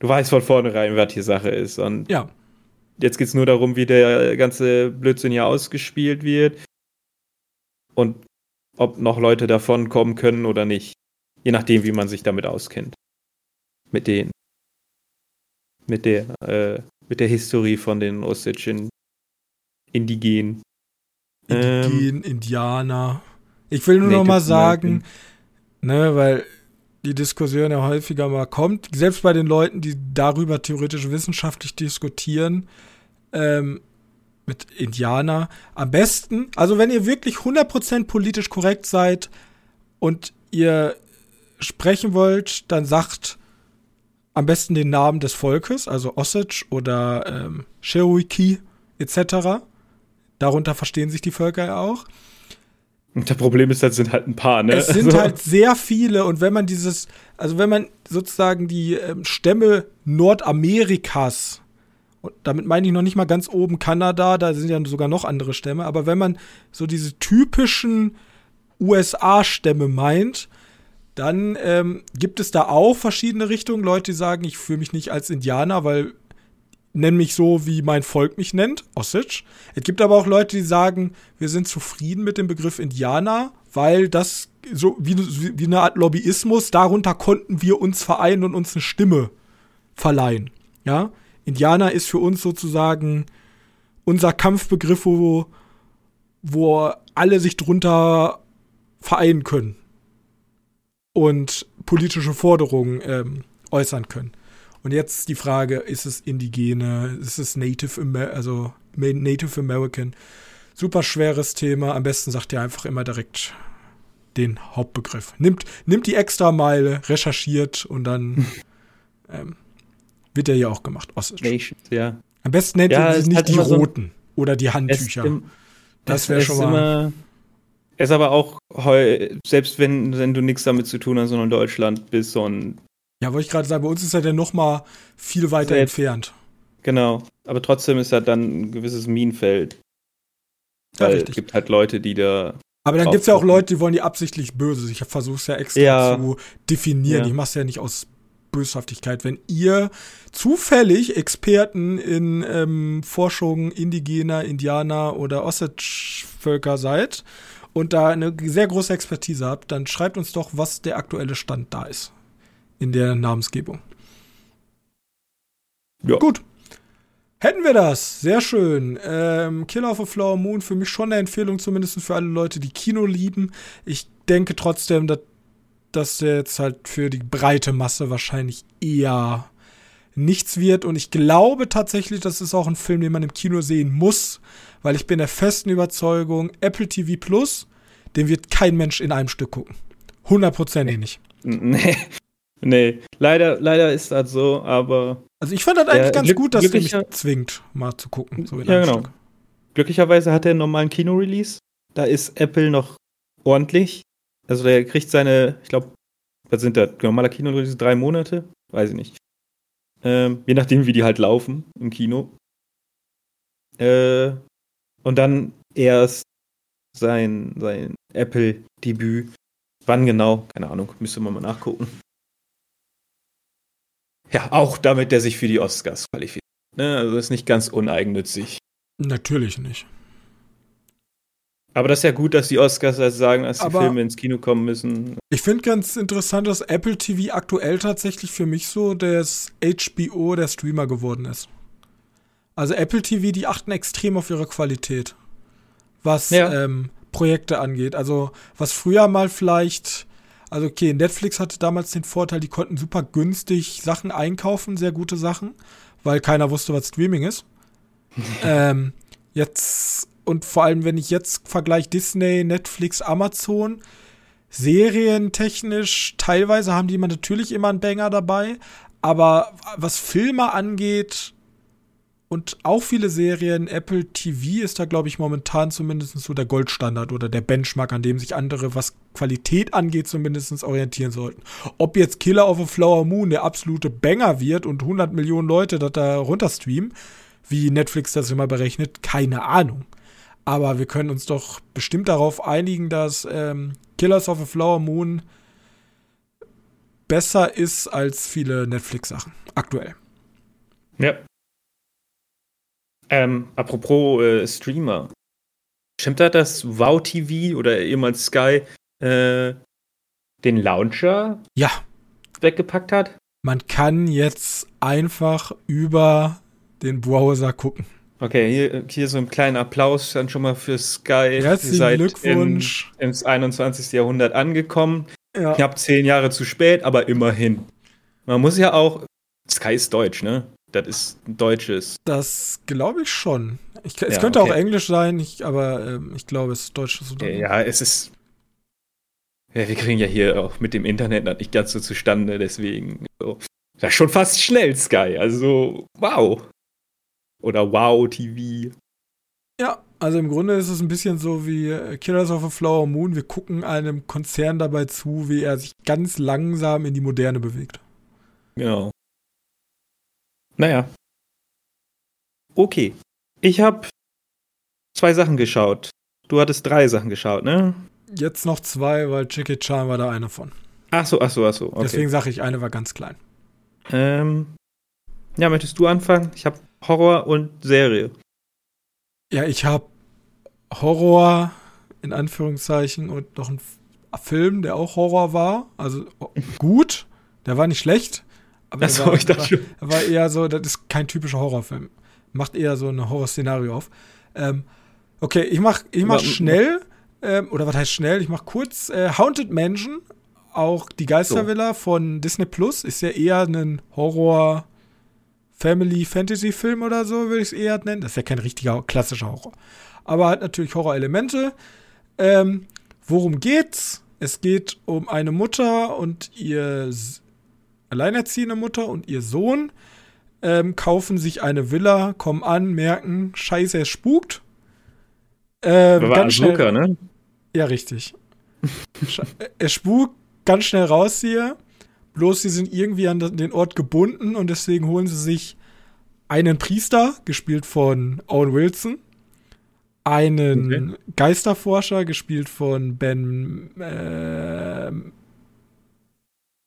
du weißt von vornherein, was hier Sache ist. Und ja. jetzt geht es nur darum, wie der ganze Blödsinn hier ausgespielt wird und ob noch Leute davon kommen können oder nicht. Je nachdem, wie man sich damit auskennt. Mit den. Mit der, äh, mit der Historie von den Ossetischen Indigenen. Indigenen, ähm, Indianer. Ich will nur Native noch mal sagen, ne, weil die Diskussion ja häufiger mal kommt, selbst bei den Leuten, die darüber theoretisch wissenschaftlich diskutieren, ähm, mit Indianer, am besten, also wenn ihr wirklich 100% politisch korrekt seid und ihr sprechen wollt, dann sagt am besten den Namen des Volkes, also Osage oder ähm, Cherokee etc. Darunter verstehen sich die Völker ja auch. Und das Problem ist, das sind halt ein paar, ne? Es sind also. halt sehr viele und wenn man dieses, also wenn man sozusagen die ähm, Stämme Nordamerikas, und damit meine ich noch nicht mal ganz oben Kanada, da sind ja sogar noch andere Stämme, aber wenn man so diese typischen USA-Stämme meint, dann ähm, gibt es da auch verschiedene Richtungen. Leute, die sagen, ich fühle mich nicht als Indianer, weil nenn mich so, wie mein Volk mich nennt, Osage. Es gibt aber auch Leute, die sagen, wir sind zufrieden mit dem Begriff Indianer, weil das so wie, wie eine Art Lobbyismus, darunter konnten wir uns vereinen und uns eine Stimme verleihen. Ja, Indianer ist für uns sozusagen unser Kampfbegriff, wo, wo alle sich drunter vereinen können und politische Forderungen ähm, äußern können. Und jetzt die Frage, ist es Indigene, ist es Native, Amer also Native American? Super schweres Thema. Am besten sagt ihr einfach immer direkt den Hauptbegriff. Nimmt, nimmt die Extrameile, recherchiert und dann <laughs> ähm, wird der ja auch gemacht. Osage. Nations, ja. Am besten nennt ja, ihr nicht die Roten so oder die Handtücher. Im, das wäre schon mal. Ist aber auch, selbst wenn, wenn du nichts damit zu tun hast, sondern in Deutschland bist, so ein. Ja, wollte ich gerade sagen, bei uns ist er ja noch mal viel weiter jetzt, entfernt. Genau. Aber trotzdem ist halt dann ein gewisses Minenfeld. Weil ja, es gibt halt Leute, die da. Aber dann gibt es ja auch Leute, die wollen die absichtlich böse. Ich versuche es ja extra ja. zu definieren. Ja. Ich mache es ja nicht aus Böshaftigkeit. Wenn ihr zufällig Experten in ähm, Forschung indigener, Indianer oder Ossetsch-Völker seid und da eine sehr große Expertise habt, dann schreibt uns doch, was der aktuelle Stand da ist in der Namensgebung. Ja. Gut. Hätten wir das. Sehr schön. Ähm, Killer of a Flower Moon für mich schon eine Empfehlung, zumindest für alle Leute, die Kino lieben. Ich denke trotzdem, dass das jetzt halt für die breite Masse wahrscheinlich eher nichts wird. Und ich glaube tatsächlich, das ist auch ein Film, den man im Kino sehen muss, weil ich bin der festen Überzeugung, Apple TV Plus, den wird kein Mensch in einem Stück gucken. Hundertprozentig nicht. <laughs> Nee, nee. Leider, leider ist das so, aber also ich fand das eigentlich ganz gut, dass er mich zwingt, mal zu gucken. So ja, genau. Stück. Glücklicherweise hat er einen normalen Kino-Release. Da ist Apple noch ordentlich. Also der kriegt seine, ich glaube, was sind da? Normaler Kino-Release drei Monate? Weiß ich nicht. Ähm, je nachdem, wie die halt laufen im Kino. Äh, und dann erst sein, sein Apple-Debüt. Wann genau? Keine Ahnung, müsste man mal nachgucken. Ja, auch damit der sich für die Oscars qualifiziert. Ne? Also ist nicht ganz uneigennützig. Natürlich nicht. Aber das ist ja gut, dass die Oscars also sagen, dass die Aber Filme ins Kino kommen müssen. Ich finde ganz interessant, dass Apple TV aktuell tatsächlich für mich so das HBO der Streamer geworden ist. Also Apple TV, die achten extrem auf ihre Qualität, was ja. ähm, Projekte angeht. Also was früher mal vielleicht also okay, Netflix hatte damals den Vorteil, die konnten super günstig Sachen einkaufen, sehr gute Sachen, weil keiner wusste, was Streaming ist. <laughs> ähm, jetzt, und vor allem, wenn ich jetzt vergleiche Disney, Netflix, Amazon, serientechnisch, teilweise haben die immer natürlich immer einen Banger dabei, aber was Filme angeht, und auch viele Serien, Apple TV ist da, glaube ich, momentan zumindest so der Goldstandard oder der Benchmark, an dem sich andere, was Qualität angeht, zumindest orientieren sollten. Ob jetzt Killer of a Flower Moon der absolute Banger wird und 100 Millionen Leute das da runterstreamen, wie Netflix das immer berechnet, keine Ahnung. Aber wir können uns doch bestimmt darauf einigen, dass ähm, Killers of a Flower Moon besser ist als viele Netflix-Sachen. Aktuell. Ja, ähm, apropos äh, Streamer. Stimmt da, dass Wow TV oder ehemals Sky äh, den Launcher ja. weggepackt hat? Man kann jetzt einfach über den Browser gucken. Okay, hier, hier so ein kleiner Applaus dann schon mal für Sky. Herzlichen seid Glückwunsch. In, ins 21. Jahrhundert angekommen. Ja. Knapp zehn Jahre zu spät, aber immerhin. Man muss ja auch. Sky ist deutsch, ne? Das ist ein deutsches. Das glaube ich schon. Ich, es ja, könnte okay. auch Englisch sein, ich, aber ähm, ich glaube, es ist deutsches Unternehmen. Ja, es ist. Ja, wir kriegen ja hier auch mit dem Internet noch nicht ganz so zustande, deswegen. So. Das ist schon fast schnell, Sky. Also, wow. Oder Wow TV. Ja, also im Grunde ist es ein bisschen so wie äh, Killers of a Flower Moon. Wir gucken einem Konzern dabei zu, wie er sich ganz langsam in die Moderne bewegt. Genau. Naja. Okay. Ich habe zwei Sachen geschaut. Du hattest drei Sachen geschaut, ne? Jetzt noch zwei, weil Jackie Chan war da eine von. Ach so, ach so, ach so. Okay. Deswegen sage ich, eine war ganz klein. Ähm, ja, möchtest du anfangen? Ich habe Horror und Serie. Ja, ich habe Horror in Anführungszeichen und noch einen Film, der auch Horror war. Also gut, der war nicht schlecht. Aber Achso, war, ich. War, war eher so, das ist kein typischer Horrorfilm. Macht eher so ein Horrorszenario auf. Ähm, okay, ich mach, ich mach schnell, ähm, oder was heißt schnell? Ich mach kurz äh, Haunted Mansion, auch die Geistervilla so. von Disney Plus, ist ja eher ein Horror- Family Fantasy Film oder so, würde ich es eher nennen. Das ist ja kein richtiger klassischer Horror. Aber hat natürlich Horrorelemente. Ähm, worum geht's? Es geht um eine Mutter und ihr alleinerziehende Mutter und ihr Sohn ähm, kaufen sich eine Villa, kommen an, merken, scheiße, es spukt. Ähm, war ganz schnell, Luca, ne? Ja, richtig. es spukt ganz schnell raus hier. Bloß sie sind irgendwie an den Ort gebunden und deswegen holen sie sich einen Priester, gespielt von Owen Wilson, einen okay. Geisterforscher, gespielt von Ben. Äh,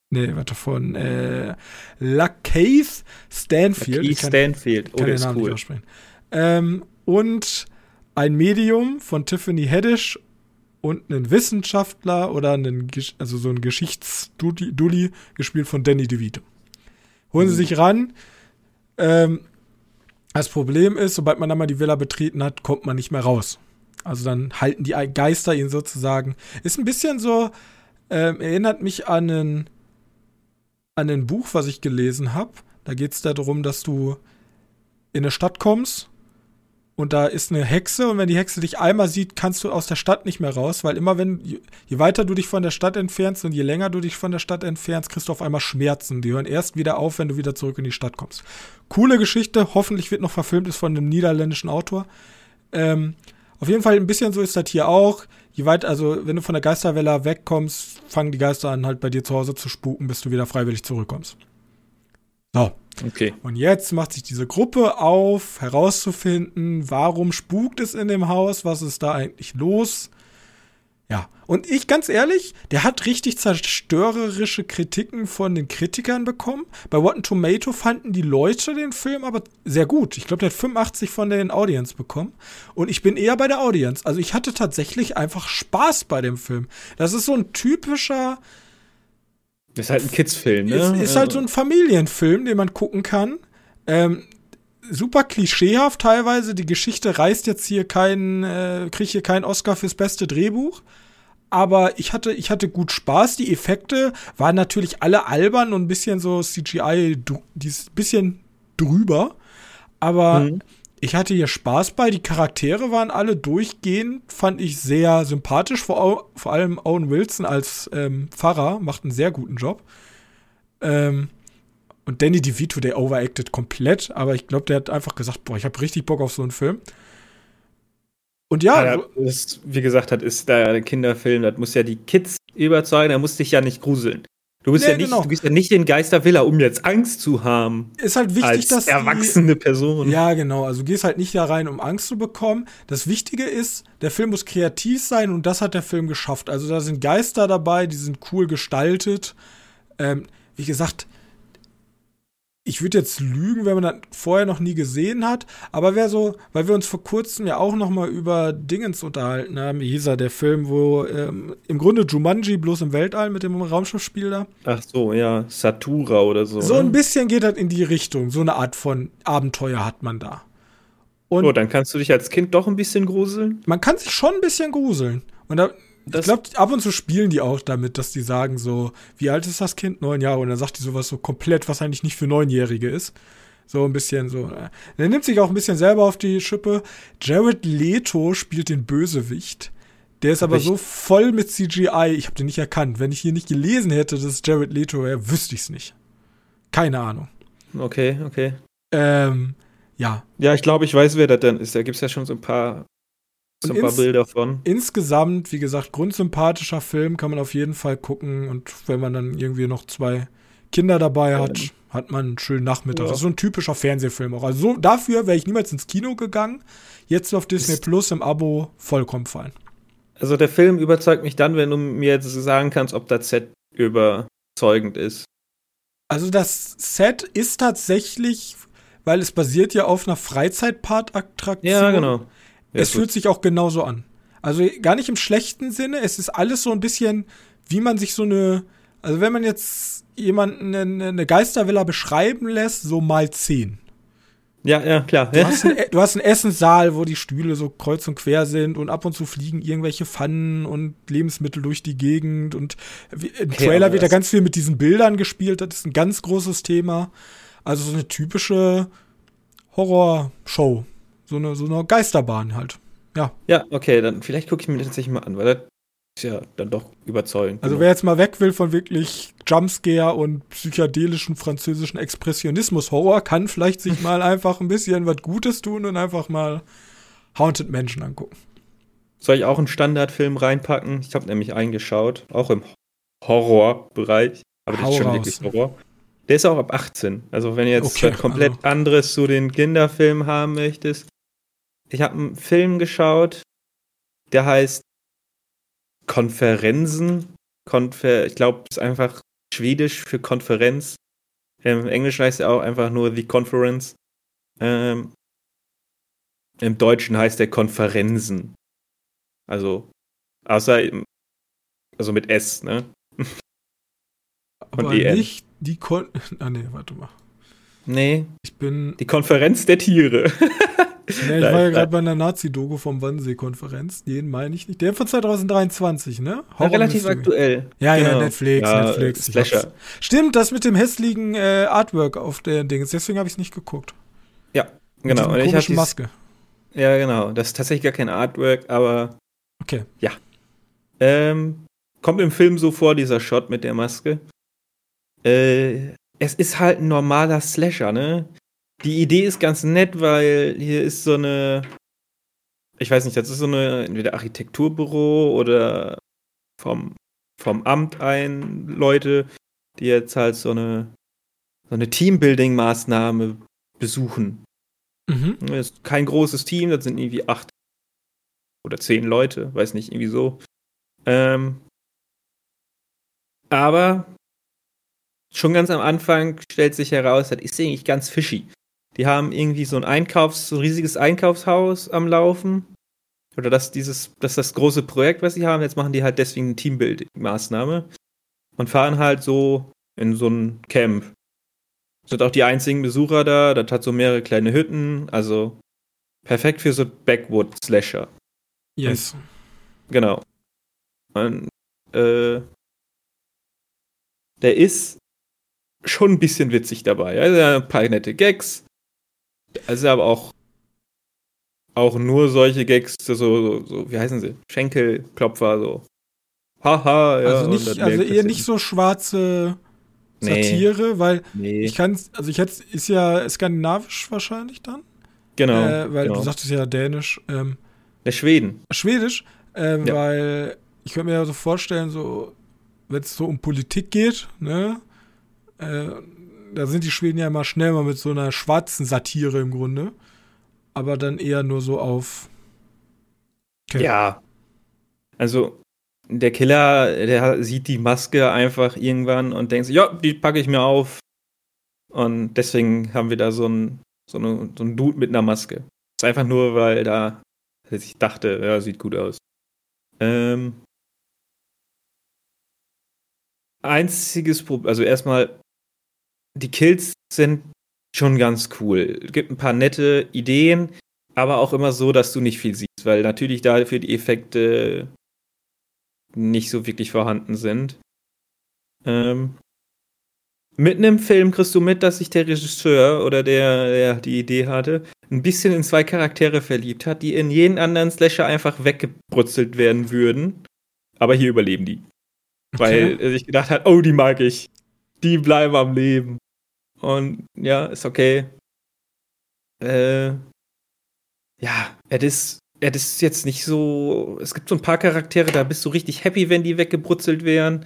nee, warte, von äh, Lakeith Stanfield. Lakeith Stanfield, oh, der ist cool. Ähm, und ein Medium von Tiffany Haddish und einen Wissenschaftler oder einen, also so ein Geschichtsdulli, gespielt von Danny DeVito. Holen mhm. sie sich ran. Ähm, das Problem ist, sobald man dann mal die Villa betreten hat, kommt man nicht mehr raus. Also dann halten die Geister ihn sozusagen. Ist ein bisschen so, ähm, erinnert mich an ein, an ein Buch, was ich gelesen habe. Da geht es darum, dass du in eine Stadt kommst und da ist eine Hexe und wenn die Hexe dich einmal sieht, kannst du aus der Stadt nicht mehr raus, weil immer wenn, je weiter du dich von der Stadt entfernst und je länger du dich von der Stadt entfernst, kriegst du auf einmal Schmerzen. Die hören erst wieder auf, wenn du wieder zurück in die Stadt kommst. Coole Geschichte, hoffentlich wird noch verfilmt, ist von einem niederländischen Autor. Ähm, auf jeden Fall ein bisschen so ist das hier auch. Je weit, also wenn du von der Geisterwelle wegkommst, fangen die Geister an, halt bei dir zu Hause zu spuken, bis du wieder freiwillig zurückkommst. So. Okay. Und jetzt macht sich diese Gruppe auf, herauszufinden, warum spukt es in dem Haus, was ist da eigentlich los. Ja, und ich ganz ehrlich, der hat richtig zerstörerische Kritiken von den Kritikern bekommen. Bei Rotten Tomato fanden die Leute den Film aber sehr gut. Ich glaube, der hat 85 von den Audience bekommen. Und ich bin eher bei der Audience. Also ich hatte tatsächlich einfach Spaß bei dem Film. Das ist so ein typischer ist halt ein Kids-Film, ne? Ist, ist halt so ein Familienfilm, den man gucken kann. Ähm, super klischeehaft teilweise. Die Geschichte reißt jetzt hier keinen, äh, kriegt hier keinen Oscar fürs beste Drehbuch. Aber ich hatte, ich hatte gut Spaß. Die Effekte waren natürlich alle albern und ein bisschen so CGI, dieses bisschen drüber. Aber mhm ich hatte hier Spaß bei. Die Charaktere waren alle durchgehend, fand ich sehr sympathisch. Vor, vor allem Owen Wilson als ähm, Pfarrer macht einen sehr guten Job. Ähm, und Danny DeVito, der overacted komplett, aber ich glaube, der hat einfach gesagt, boah, ich habe richtig Bock auf so einen Film. Und ja, ja das, wie gesagt, das ist da ein Kinderfilm, das muss ja die Kids überzeugen, da muss dich ja nicht gruseln. Du bist, nee, ja nicht, genau. du bist ja nicht in Geistervilla, um jetzt Angst zu haben. Ist halt wichtig, als dass. Erwachsene die, Person. Ja, genau. Also du gehst halt nicht da rein, um Angst zu bekommen. Das Wichtige ist, der Film muss kreativ sein und das hat der Film geschafft. Also da sind Geister dabei, die sind cool gestaltet. Ähm, wie gesagt, ich würde jetzt lügen, wenn man das vorher noch nie gesehen hat, aber wer so, weil wir uns vor kurzem ja auch noch mal über Dingens unterhalten haben, wie hieß er, der Film, wo ähm, im Grunde Jumanji bloß im Weltall mit dem Raumschiffspiel da. Ach so, ja, Satura oder so. So ne? ein bisschen geht das in die Richtung, so eine Art von Abenteuer hat man da. Und oh, dann kannst du dich als Kind doch ein bisschen gruseln? Man kann sich schon ein bisschen gruseln. Und da, das ich glaube, ab und zu spielen die auch damit, dass die sagen so, wie alt ist das Kind? Neun Jahre. Und dann sagt die sowas so komplett, was eigentlich nicht für Neunjährige ist. So ein bisschen so. Äh. Er nimmt sich auch ein bisschen selber auf die Schippe. Jared Leto spielt den Bösewicht. Der ist aber so voll mit CGI, ich habe den nicht erkannt. Wenn ich hier nicht gelesen hätte, dass Jared Leto wäre, wüsste ich es nicht. Keine Ahnung. Okay, okay. Ähm, ja. Ja, ich glaube, ich weiß, wer das dann ist. Da gibt es ja schon so ein paar ein paar Bilder von. Insgesamt, wie gesagt, grundsympathischer Film, kann man auf jeden Fall gucken. Und wenn man dann irgendwie noch zwei Kinder dabei hat, ja. hat man einen schönen Nachmittag. Ja. Das ist so ein typischer Fernsehfilm auch. Also so, dafür wäre ich niemals ins Kino gegangen. Jetzt auf Disney Plus im Abo vollkommen fein. Also der Film überzeugt mich dann, wenn du mir jetzt sagen kannst, ob das Set überzeugend ist. Also das Set ist tatsächlich, weil es basiert ja auf einer Freizeitpark-Attraktion. Ja, genau es fühlt sich auch genauso an. Also gar nicht im schlechten Sinne, es ist alles so ein bisschen, wie man sich so eine, also wenn man jetzt jemanden eine, eine Geistervilla beschreiben lässt, so mal zehn. Ja, ja, klar. Du hast, einen, <laughs> du hast einen Essenssaal, wo die Stühle so kreuz und quer sind und ab und zu fliegen irgendwelche Pfannen und Lebensmittel durch die Gegend und im Trailer wird da ganz viel mit diesen Bildern gespielt, das ist ein ganz großes Thema. Also so eine typische Horrorshow, so eine, so eine Geisterbahn halt. Ja. Ja, okay, dann vielleicht gucke ich mir das tatsächlich mal an, weil das ist ja dann doch überzeugend. Also wer jetzt mal weg will von wirklich Jumpscare und psychedelischen französischen Expressionismus-Horror, kann vielleicht sich <laughs> mal einfach ein bisschen was Gutes tun und einfach mal Haunted Menschen angucken. Soll ich auch einen Standardfilm reinpacken? Ich habe nämlich eingeschaut, auch im Horrorbereich. Aber das Hau ist schon raus. wirklich Horror. Der ist auch ab 18. Also wenn du jetzt Okay, komplett also- anderes zu den Kinderfilmen haben möchtest. Ich habe einen Film geschaut, der heißt Konferenzen. Konfer ich glaube, es ist einfach Schwedisch für Konferenz. Im Englischen heißt er auch einfach nur The Conference. Ähm, Im Deutschen heißt er Konferenzen. Also, außer, also mit S, ne? <laughs> Aber EN. nicht die Kon. <laughs> Ah, nee, warte mal. Nee, Ich bin. die Konferenz der Tiere. <laughs> Nee, ich war ja gerade bei einer Nazi-Dogo vom Wannsee-Konferenz. Den meine ich nicht. Der von 2023, ne? Ja, relativ aktuell. Ja, ja, Genau. Netflix, Ja, Netflix. Slasher. Stimmt, das mit dem hässlichen äh, Artwork auf der Dings. Deswegen habe ich es nicht geguckt. Mit Genau. dieser Und ich Maske. ja, genau. Das ist tatsächlich gar kein Artwork, aber Okay. ähm, kommt im Film so vor, dieser Shot mit der Maske. Äh, es ist halt ein normaler Slasher, ne? Die Idee ist ganz nett, weil hier ist so eine, ich weiß nicht, das ist so eine entweder Architekturbüro oder vom, vom Amt ein Leute, die jetzt halt so eine, so eine Teambuilding-Maßnahme besuchen. Mhm. Das ist kein großes Team, das sind irgendwie acht oder zehn Leute, weiß nicht, irgendwie so. Ähm, aber schon ganz am Anfang stellt sich heraus, das ist eigentlich ganz fishy. Die haben irgendwie so ein Einkaufs-, so ein riesiges Einkaufshaus am Laufen. Oder das, dieses, das ist das große Projekt, was sie haben. Jetzt machen die halt deswegen eine Teambuilding-Maßnahme. Und fahren halt so in so ein Camp. Sind auch die einzigen Besucher da. Das hat so mehrere kleine Hütten. Also perfekt für so Backwood-Slasher. Yes. Genau. Und, äh, der ist schon ein bisschen witzig dabei. Also ein paar nette Gags. Also aber auch auch nur solche Gags, so, so, so wie heißen sie? Schenkelklopfer, so. Haha, ja. also nicht, also eher nicht so schwarze Nee. Satire, weil Nee, ich kann, also ich hätte, ist ja skandinavisch wahrscheinlich dann, genau. äh, weil genau. du sagtest ja Dänisch, ähm, Der Schweden. Schwedisch, ähm, Ja. weil ich könnte mir ja so vorstellen, so wenn es so um Politik geht, ne, äh, da sind die Schweden ja immer schnell mal mit so einer schwarzen Satire im Grunde, aber dann eher nur so auf Okay. Ja. Also, der Killer, der sieht die Maske einfach irgendwann und denkt sich, ja, die packe ich mir auf. Und deswegen haben wir da so einen so eine, so einen Dude mit einer Maske. Das ist einfach nur, weil da ich dachte, ja, sieht gut aus. Ähm, einziges Problem, also erstmal, die Kills sind schon ganz cool. Es gibt ein paar nette Ideen, aber auch immer so, dass du nicht viel siehst, weil natürlich dafür die Effekte nicht so wirklich vorhanden sind. Ähm, mitten im Film kriegst du mit, dass sich der Regisseur oder der, der die Idee hatte, ein bisschen in zwei Charaktere verliebt hat, die in jeden anderen Slasher einfach weggebrutzelt werden würden. Aber hier überleben die. Weil er sich gedacht hat, oh, die mag ich. Die bleiben am Leben. Und ja, ist okay. Äh, ja, es ist, es ist jetzt nicht so. Es gibt so ein paar Charaktere, da bist du richtig happy, wenn die weggebrutzelt wären.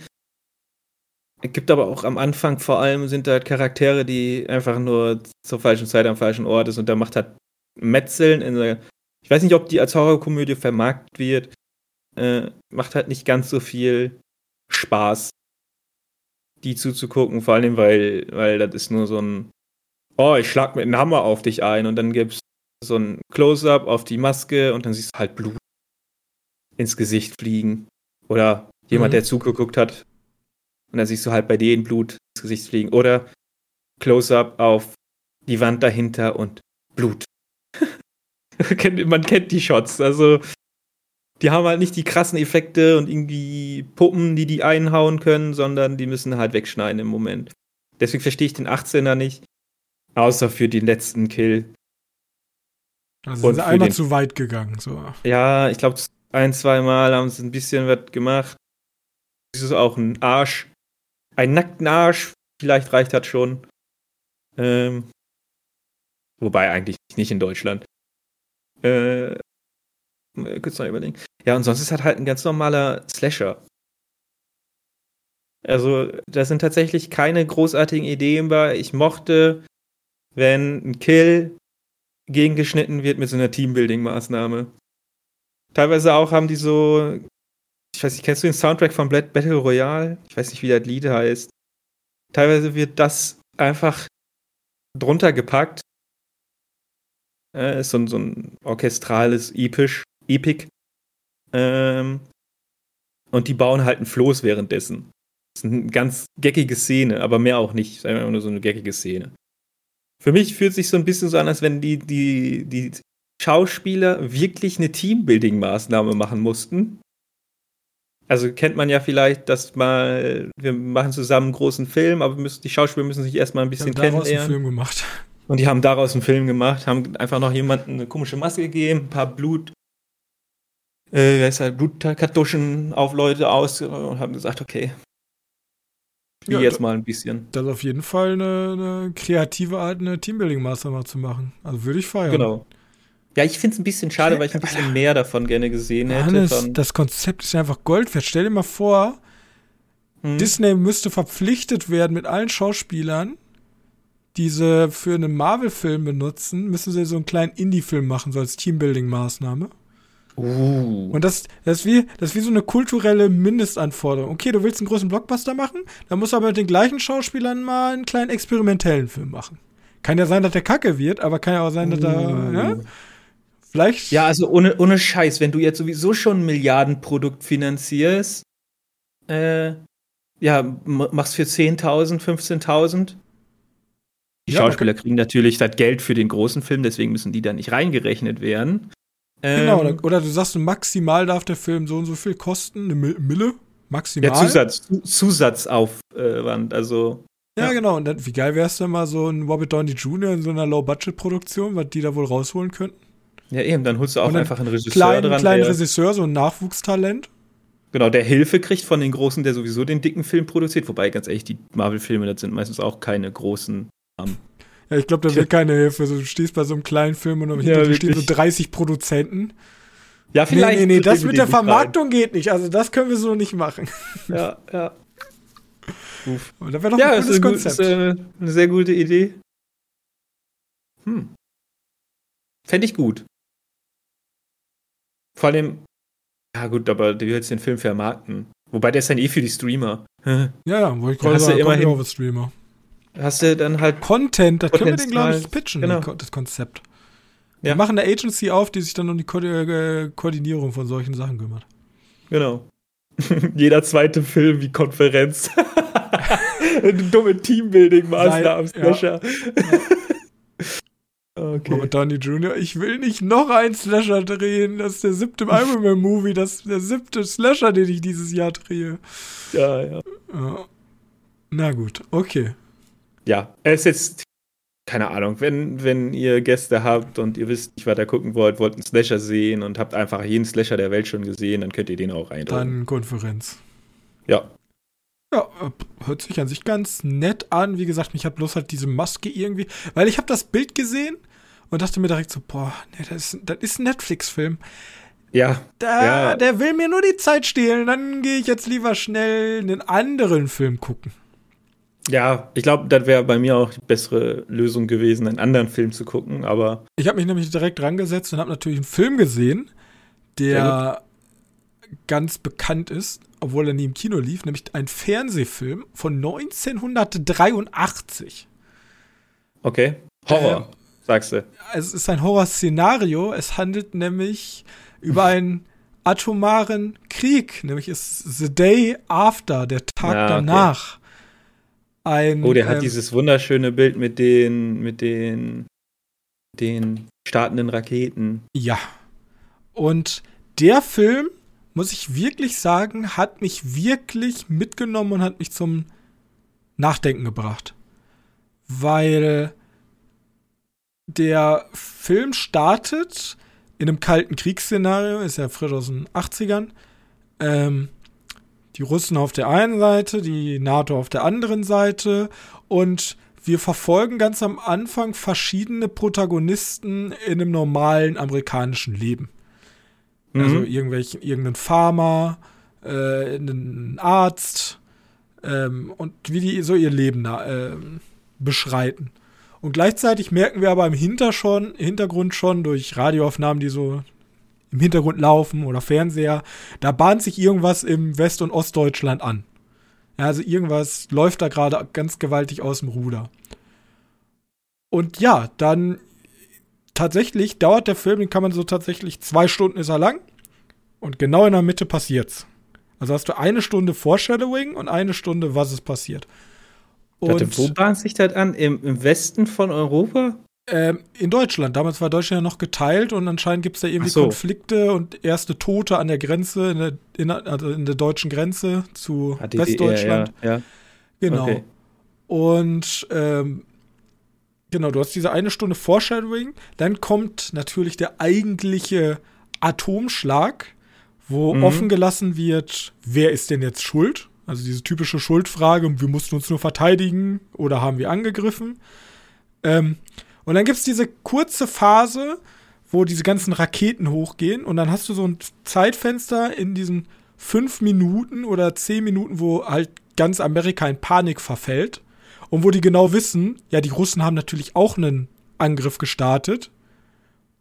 Es gibt aber auch am Anfang vor allem sind da halt Charaktere, die einfach nur zur falschen Zeit am falschen Ort ist und da macht halt Metzeln in. Ich weiß nicht, ob die als Horrorkomödie vermarktet wird. Äh, macht halt nicht ganz so viel Spaß, die zuzugucken, vor allem, weil, weil das ist nur so ein, oh, ich schlag mit einem Hammer auf dich ein und dann gibt's so ein Close-up auf die Maske und dann siehst du halt Blut ins Gesicht fliegen. Oder jemand, Mhm. der zugeguckt hat und dann siehst du halt bei denen Blut ins Gesicht fliegen. Oder Close-up auf die Wand dahinter und Blut. <laughs> Man kennt die Shots, also die haben halt nicht die krassen Effekte und irgendwie Puppen, die die einhauen können, sondern die müssen halt wegschneiden im Moment. Deswegen verstehe ich den 18er nicht. Außer für den letzten Kill. Also Und sind sie einmal zu weit gegangen. So. Ja, ich glaube, ein, zwei Mal haben sie ein bisschen was gemacht. Das ist auch ein Arsch. Ein nackten Arsch. Vielleicht reicht das schon. Ähm, wobei eigentlich nicht in Deutschland. Äh, mal kurz mal überlegen. Ja, und sonst ist das halt ein ganz normaler Slasher. Also, da sind tatsächlich keine großartigen Ideen bei. Ich mochte, wenn ein Kill gegengeschnitten wird mit so einer Teambuilding-Maßnahme. Teilweise auch haben die so, ich weiß nicht, kennst du den Soundtrack von Battle Royale? Ich weiß nicht, wie das Lied heißt. Teilweise wird das einfach drunter gepackt. Äh, ist so so ein orchestrales Episch, Epic. Ähm, und die bauen halt ein Floß währenddessen. Das ist eine ganz geckige Szene, aber mehr auch nicht. Einfach nur so eine geckige Szene. Für mich fühlt sich so ein bisschen so an, als wenn die, die, die Schauspieler wirklich eine Teambuilding-Maßnahme machen mussten. Also kennt man ja vielleicht, dass mal, wir machen zusammen einen großen Film, aber müssen, die Schauspieler müssen sich erstmal ein bisschen kennenlernen. Die haben daraus einen Film gemacht. Und die haben daraus einen Film gemacht, haben einfach noch jemandem eine komische Maske gegeben, ein paar Blut, äh, heißt halt, Blutkartuschen auf Leute aus und haben gesagt, okay, spiel ja, jetzt mal ein bisschen. Das ist auf jeden Fall eine, eine kreative Art, eine Teambuilding-Maßnahme zu machen. Also würde ich feiern. Genau. Ja, ich finde es ein bisschen schade, weil ich ein bisschen mehr davon gerne gesehen hätte. Hannes, das Konzept ist einfach Gold wert. Stell dir mal vor, hm. Disney müsste verpflichtet werden, mit allen Schauspielern, die sie für einen Marvel-Film benutzen, müssen sie so einen kleinen Indie-Film machen, so als Teambuilding-Maßnahme. Uh. Und das, das, ist wie, das ist wie so eine kulturelle Mindestanforderung. Okay, du willst einen großen Blockbuster machen, dann musst du aber mit den gleichen Schauspielern mal einen kleinen experimentellen Film machen. Kann ja sein, dass der kacke wird, aber kann ja auch sein, dass uh. da, ja, Vielleicht. Ja, also ohne, ohne Scheiß, wenn du jetzt sowieso schon ein Milliardenprodukt finanzierst, äh, ja, machst für 10.000, 15.000. Die ja, Schauspieler kriegen natürlich das Geld für den großen Film, deswegen müssen die da nicht reingerechnet werden. Genau, ähm, oder, oder, du sagst, maximal darf der Film so und so viel kosten, eine Mille, maximal. Ja, Zusatz, Zusatzaufwand, also. Ja, ja, genau. Und dann, wie geil wäre es denn mal so ein Robert Downey Jr. in so einer Low-Budget-Produktion, was die da wohl rausholen könnten? Ja, eben, dann holst du auch einfach einen Regisseur kleinen, dran. kleinen Regisseur, so ein Nachwuchstalent. Genau, der Hilfe kriegt von den Großen, der sowieso den dicken Film produziert. Wobei, ganz ehrlich, die Marvel-Filme, das sind meistens auch keine großen Namen. Ja, ich glaube, da wird keine Hilfe. Du stehst bei so einem kleinen Film und hinter ja, stehen so 30 Produzenten. Ja, vielleicht. Nee, nee, nee, das mit der Vermarktung rein. geht nicht. Also, das können wir so nicht machen. Ja, ja. Uff. Und das wäre doch ja, ein gutes Konzept. Ist, äh, eine sehr gute Idee. Hm. Fände ich gut. Vor allem, ja gut, aber du willst den Film vermarkten. Wobei der ist dann eh für die Streamer. <laughs> Ja, ja, wo ich gerade sagen, immerhin auf Streamer. Hast du dann halt Content, das können wir den, glaube ich, pitchen, genau. das Konzept. Wir machen eine Agency auf, die sich dann um die Ko äh, Koordinierung von solchen Sachen kümmert. Genau. <laughs> Jeder zweite Film wie Konferenz. <laughs> Dumme Teambuilding-Maßnahmen, ja. ja. <laughs> Okay. Robert Downey Jr., ich will nicht noch einen Slasher drehen. Das ist der siebte Iron Man Movie. Das ist der siebte Slasher, den ich dieses Jahr drehe. Ja, ja. Na gut, okay. Ja, es ist jetzt, keine Ahnung, wenn, wenn ihr Gäste habt und ihr wisst nicht, was ihr gucken wollt, wollt einen Slasher sehen und habt einfach jeden Slasher der Welt schon gesehen, dann könnt ihr den auch eintragen. Dann Konferenz. Ja. Ja, äh, hört sich an sich ganz nett an. Wie gesagt, mich hat bloß halt diese Maske irgendwie, weil ich habe das Bild gesehen und dachte mir direkt so, boah, nee, das ist, das ist ein Netflix-Film. Ja, da, ja. Der will mir nur die Zeit stehlen. Dann gehe ich jetzt lieber schnell einen anderen Film gucken. Ja, ich glaube, das wäre bei mir auch die bessere Lösung gewesen, einen anderen Film zu gucken, aber. Ich habe mich nämlich direkt dran gesetzt und habe natürlich einen Film gesehen, der ganz bekannt ist, obwohl er nie im Kino lief, nämlich ein Fernsehfilm von 1983. Okay. Horror sagst du. Es ist ein Horrorszenario. Es handelt nämlich über einen atomaren Krieg, nämlich ist The Day After, der Tag ja, danach. Ein, oh, der ähm, hat dieses wunderschöne Bild mit den, mit den, den startenden Raketen. Ja. Und der Film, muss ich wirklich sagen, hat mich wirklich mitgenommen und hat mich zum Nachdenken gebracht. Weil der Film startet in einem kalten Kriegsszenario, ist ja frisch aus den 80ern. Ähm, die Russen auf der einen Seite, die NATO auf der anderen Seite und wir verfolgen ganz am Anfang verschiedene Protagonisten in einem normalen amerikanischen Leben. Mhm. Also irgendwelchen, irgendeinen Farmer, äh, einen Arzt, ähm, und wie die so ihr Leben äh, beschreiten. Und gleichzeitig merken wir aber im Hinter schon, Hintergrund schon durch Radioaufnahmen, die so im Hintergrund laufen oder Fernseher, da bahnt sich irgendwas im West- und Ostdeutschland an. Ja, also irgendwas läuft da gerade ganz gewaltig aus dem Ruder. Und ja, dann tatsächlich dauert der Film, den kann man so tatsächlich zwei Stunden ist er lang. Und genau in der Mitte passiert's. Also hast du eine Stunde Foreshadowing und eine Stunde, was ist passiert. Und Warte, wo bahnt sich das an? Im, Im, Westen von Europa? Ähm, in Deutschland. Damals war Deutschland ja noch geteilt und anscheinend gibt es da irgendwie so. Konflikte und erste Tote an der Grenze, in der, in, also in der deutschen Grenze zu HDDR, Westdeutschland. Ja, ja. Genau. Okay. Und ähm, genau, du hast diese eine Stunde Foreshadowing, dann kommt natürlich der eigentliche Atomschlag, wo mhm. offen gelassen wird, wer ist denn jetzt schuld? Also diese typische Schuldfrage, wir mussten uns nur verteidigen oder haben wir angegriffen? Ähm, und dann gibt es diese kurze Phase, wo diese ganzen Raketen hochgehen und dann hast du so ein Zeitfenster in diesen fünf Minuten oder zehn Minuten, wo halt ganz Amerika in Panik verfällt und wo die genau wissen, ja, die Russen haben natürlich auch einen Angriff gestartet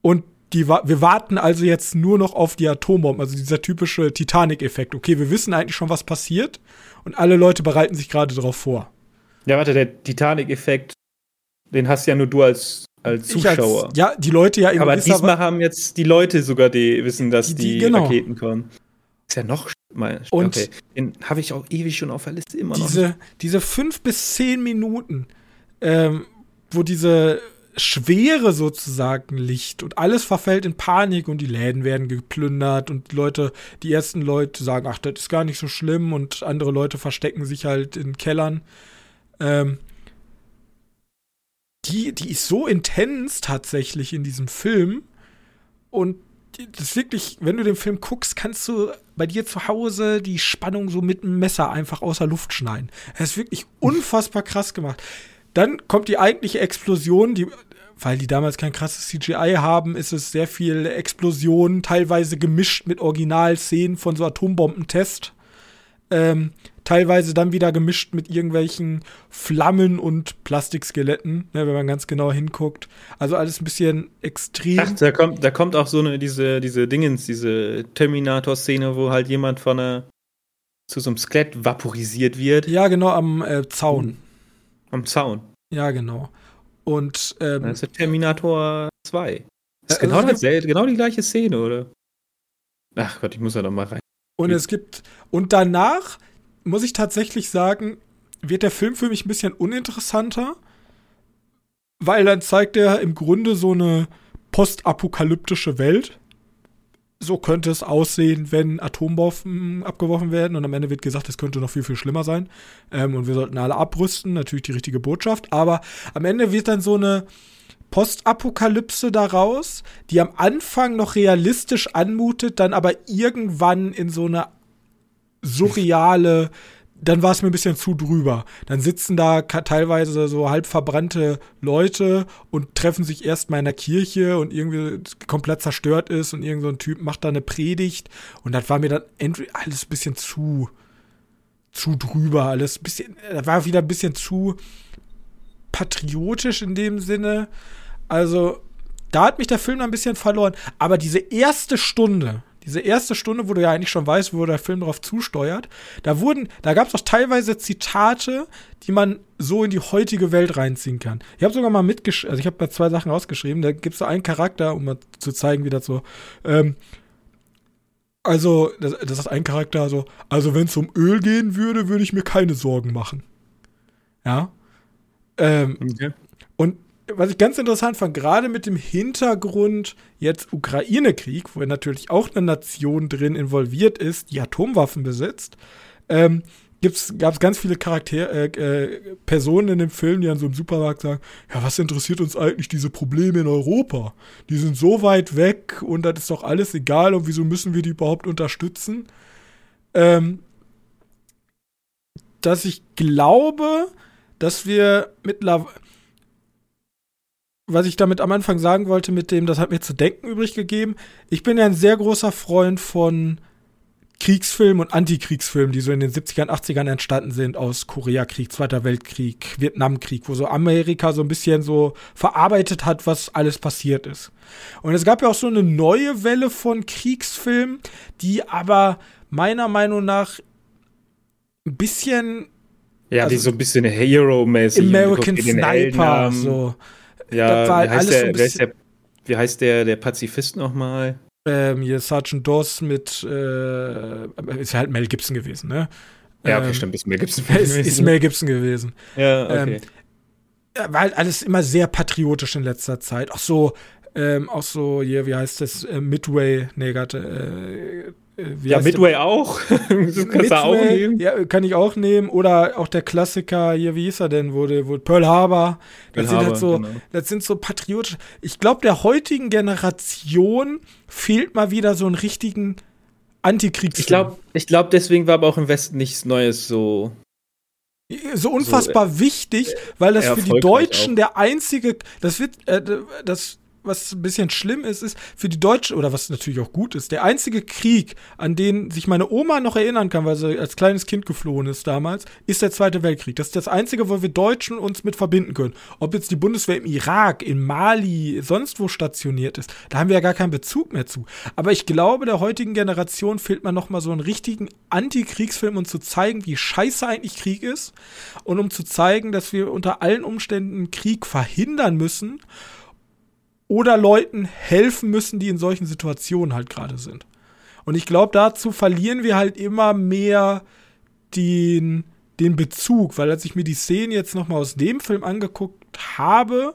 und die, wir warten also jetzt nur noch auf die Atombomben, also dieser typische Titanic-Effekt. Okay, wir wissen eigentlich schon, was passiert und alle Leute bereiten sich gerade darauf vor. Ja, warte, der Titanic-Effekt, den hast ja nur du als, als Zuschauer. Als, ja, die Leute ja Aber diesmal haben jetzt die Leute sogar die wissen, dass die, die, die genau. Raketen kommen. Ist ja noch mal, und okay. den habe ich auch ewig schon auf der Liste immer diese, noch. Diese fünf bis zehn Minuten, ähm, wo diese Schwere sozusagen liegt und alles verfällt in Panik und die Läden werden geplündert und Leute, die ersten Leute sagen, ach, das ist gar nicht so schlimm und andere Leute verstecken sich halt in Kellern. Ähm, die, die ist so intens tatsächlich in diesem Film und das ist wirklich, wenn du den Film guckst, kannst du bei dir zu Hause die Spannung so mit einem Messer einfach außer Luft schneiden. Das ist wirklich unfassbar krass gemacht. Dann kommt die eigentliche Explosion, die weil die damals kein krasses CGI haben, ist es sehr viel Explosion, teilweise gemischt mit Originalszenen von so Atombombentest. Ähm, teilweise dann wieder gemischt mit irgendwelchen Flammen und Plastikskeletten, ne, wenn man ganz genau hinguckt. Also alles ein bisschen extrem. Ach, da kommt, da kommt auch so eine, diese, diese Dingens, diese Terminator-Szene, wo halt jemand von einer, zu so einem Skelett vaporisiert wird. Ja, genau, am äh, Zaun. Am Zaun. Ja, genau. Und ähm, das ist Terminator 2. Das ist genau, also dasselbe, genau die gleiche Szene, oder? Ach Gott, ich muss ja noch mal rein. Und es gibt und danach muss ich tatsächlich sagen, wird der Film für mich ein bisschen uninteressanter, weil dann zeigt er im Grunde so eine postapokalyptische Welt. So könnte es aussehen, wenn Atombomben abgeworfen werden und am Ende wird gesagt, es könnte noch viel, viel schlimmer sein. Ähm, und wir sollten alle abrüsten, natürlich die richtige Botschaft, aber am Ende wird dann so eine Postapokalypse daraus, die am Anfang noch realistisch anmutet, dann aber irgendwann in so eine surreale dann war es mir ein bisschen zu drüber. Dann sitzen da teilweise so halb verbrannte Leute und treffen sich erstmal in der Kirche und irgendwie komplett zerstört ist und irgend so ein Typ macht da eine Predigt und das war mir dann alles ein bisschen zu zu drüber, alles ein bisschen, das war wieder ein bisschen zu patriotisch in dem Sinne. Also, da hat mich der Film ein bisschen verloren. Aber diese erste Stunde, diese erste Stunde, wo du ja eigentlich schon weißt, wo der Film darauf zusteuert, da wurden, da gab es auch teilweise Zitate, die man so in die heutige Welt reinziehen kann. Ich habe sogar mal mitgeschrieben, also ich habe mal zwei Sachen rausgeschrieben, da gibt es so einen Charakter, um mal zu zeigen, wie das so, ähm, also, das, das ist ein Charakter so, also wenn es um Öl gehen würde, würde ich mir keine Sorgen machen. Ja. Ähm, okay. Und was ich ganz interessant fand, gerade mit dem Hintergrund jetzt Ukraine-Krieg, wo natürlich auch eine Nation drin involviert ist, die Atomwaffen besitzt, ähm, gab es ganz viele Charaktere, äh, äh, Personen in dem Film, die an so einem Supermarkt sagen, ja, was interessiert uns eigentlich diese Probleme in Europa? Die sind so weit weg und das ist doch alles egal und wieso müssen wir die überhaupt unterstützen? Ähm, dass ich glaube, dass wir mittlerweile was ich damit am Anfang sagen wollte, mit dem, das hat mir zu denken übrig gegeben. Ich bin ja ein sehr großer Freund von Kriegsfilmen und Antikriegsfilmen, die so in den 70ern, 80ern entstanden sind, aus Koreakrieg, Zweiter Weltkrieg, Vietnamkrieg, wo so Amerika so ein bisschen so verarbeitet hat, was alles passiert ist. Und es gab ja auch so eine neue Welle von Kriegsfilmen, die aber meiner Meinung nach ein bisschen ja, also, die so ein bisschen Hero-mäßig. American Sniper, so. Ja, wie heißt, der, so heißt der, wie heißt der, der Pazifist nochmal? Ähm, hier Sergeant Doss mit, äh, ist halt Mel Gibson gewesen, ne? Ja, okay, ähm, stimmt, ist Mel Gibson <laughs> gewesen. Ist Mel Gibson gewesen. Ja, okay. Ähm, war halt alles immer sehr patriotisch in letzter Zeit. Auch so, ähm, auch so, hier, wie heißt das, äh, Midway, nee, gerade, äh, äh, ja, Midway der? auch. <laughs> das kannst Midway, auch nehmen. Ja, kann ich auch nehmen. Oder auch der Klassiker, hier, wie hieß er denn? Wurde, wurde Pearl Harbor. Das, Pearl sind, halt so, genau. das sind so patriotische. Ich glaube, der heutigen Generation fehlt mal wieder so einen richtigen Antikriegsfilm. Ich glaube, ich glaub, deswegen war aber auch im Westen nichts Neues so. So unfassbar so, äh, wichtig, weil das für die Deutschen auch. der einzige, das wird, äh, das was ein bisschen schlimm ist, ist für die Deutschen, oder was natürlich auch gut ist, der einzige Krieg, an den sich meine Oma noch erinnern kann, weil sie als kleines Kind geflohen ist damals, ist der Zweite Weltkrieg. Das ist das einzige, wo wir Deutschen uns mit verbinden können. Ob jetzt die Bundeswehr im Irak, in Mali, sonst wo stationiert ist, da haben wir ja gar keinen Bezug mehr zu. Aber ich glaube, der heutigen Generation fehlt man noch mal so einen richtigen Antikriegsfilm, um zu zeigen, wie scheiße eigentlich Krieg ist und um zu zeigen, dass wir unter allen Umständen Krieg verhindern müssen oder Leuten helfen müssen, die in solchen Situationen halt gerade sind. Und ich glaube, dazu verlieren wir halt immer mehr den, den Bezug, weil als ich mir die Szenen jetzt noch mal aus dem Film angeguckt habe,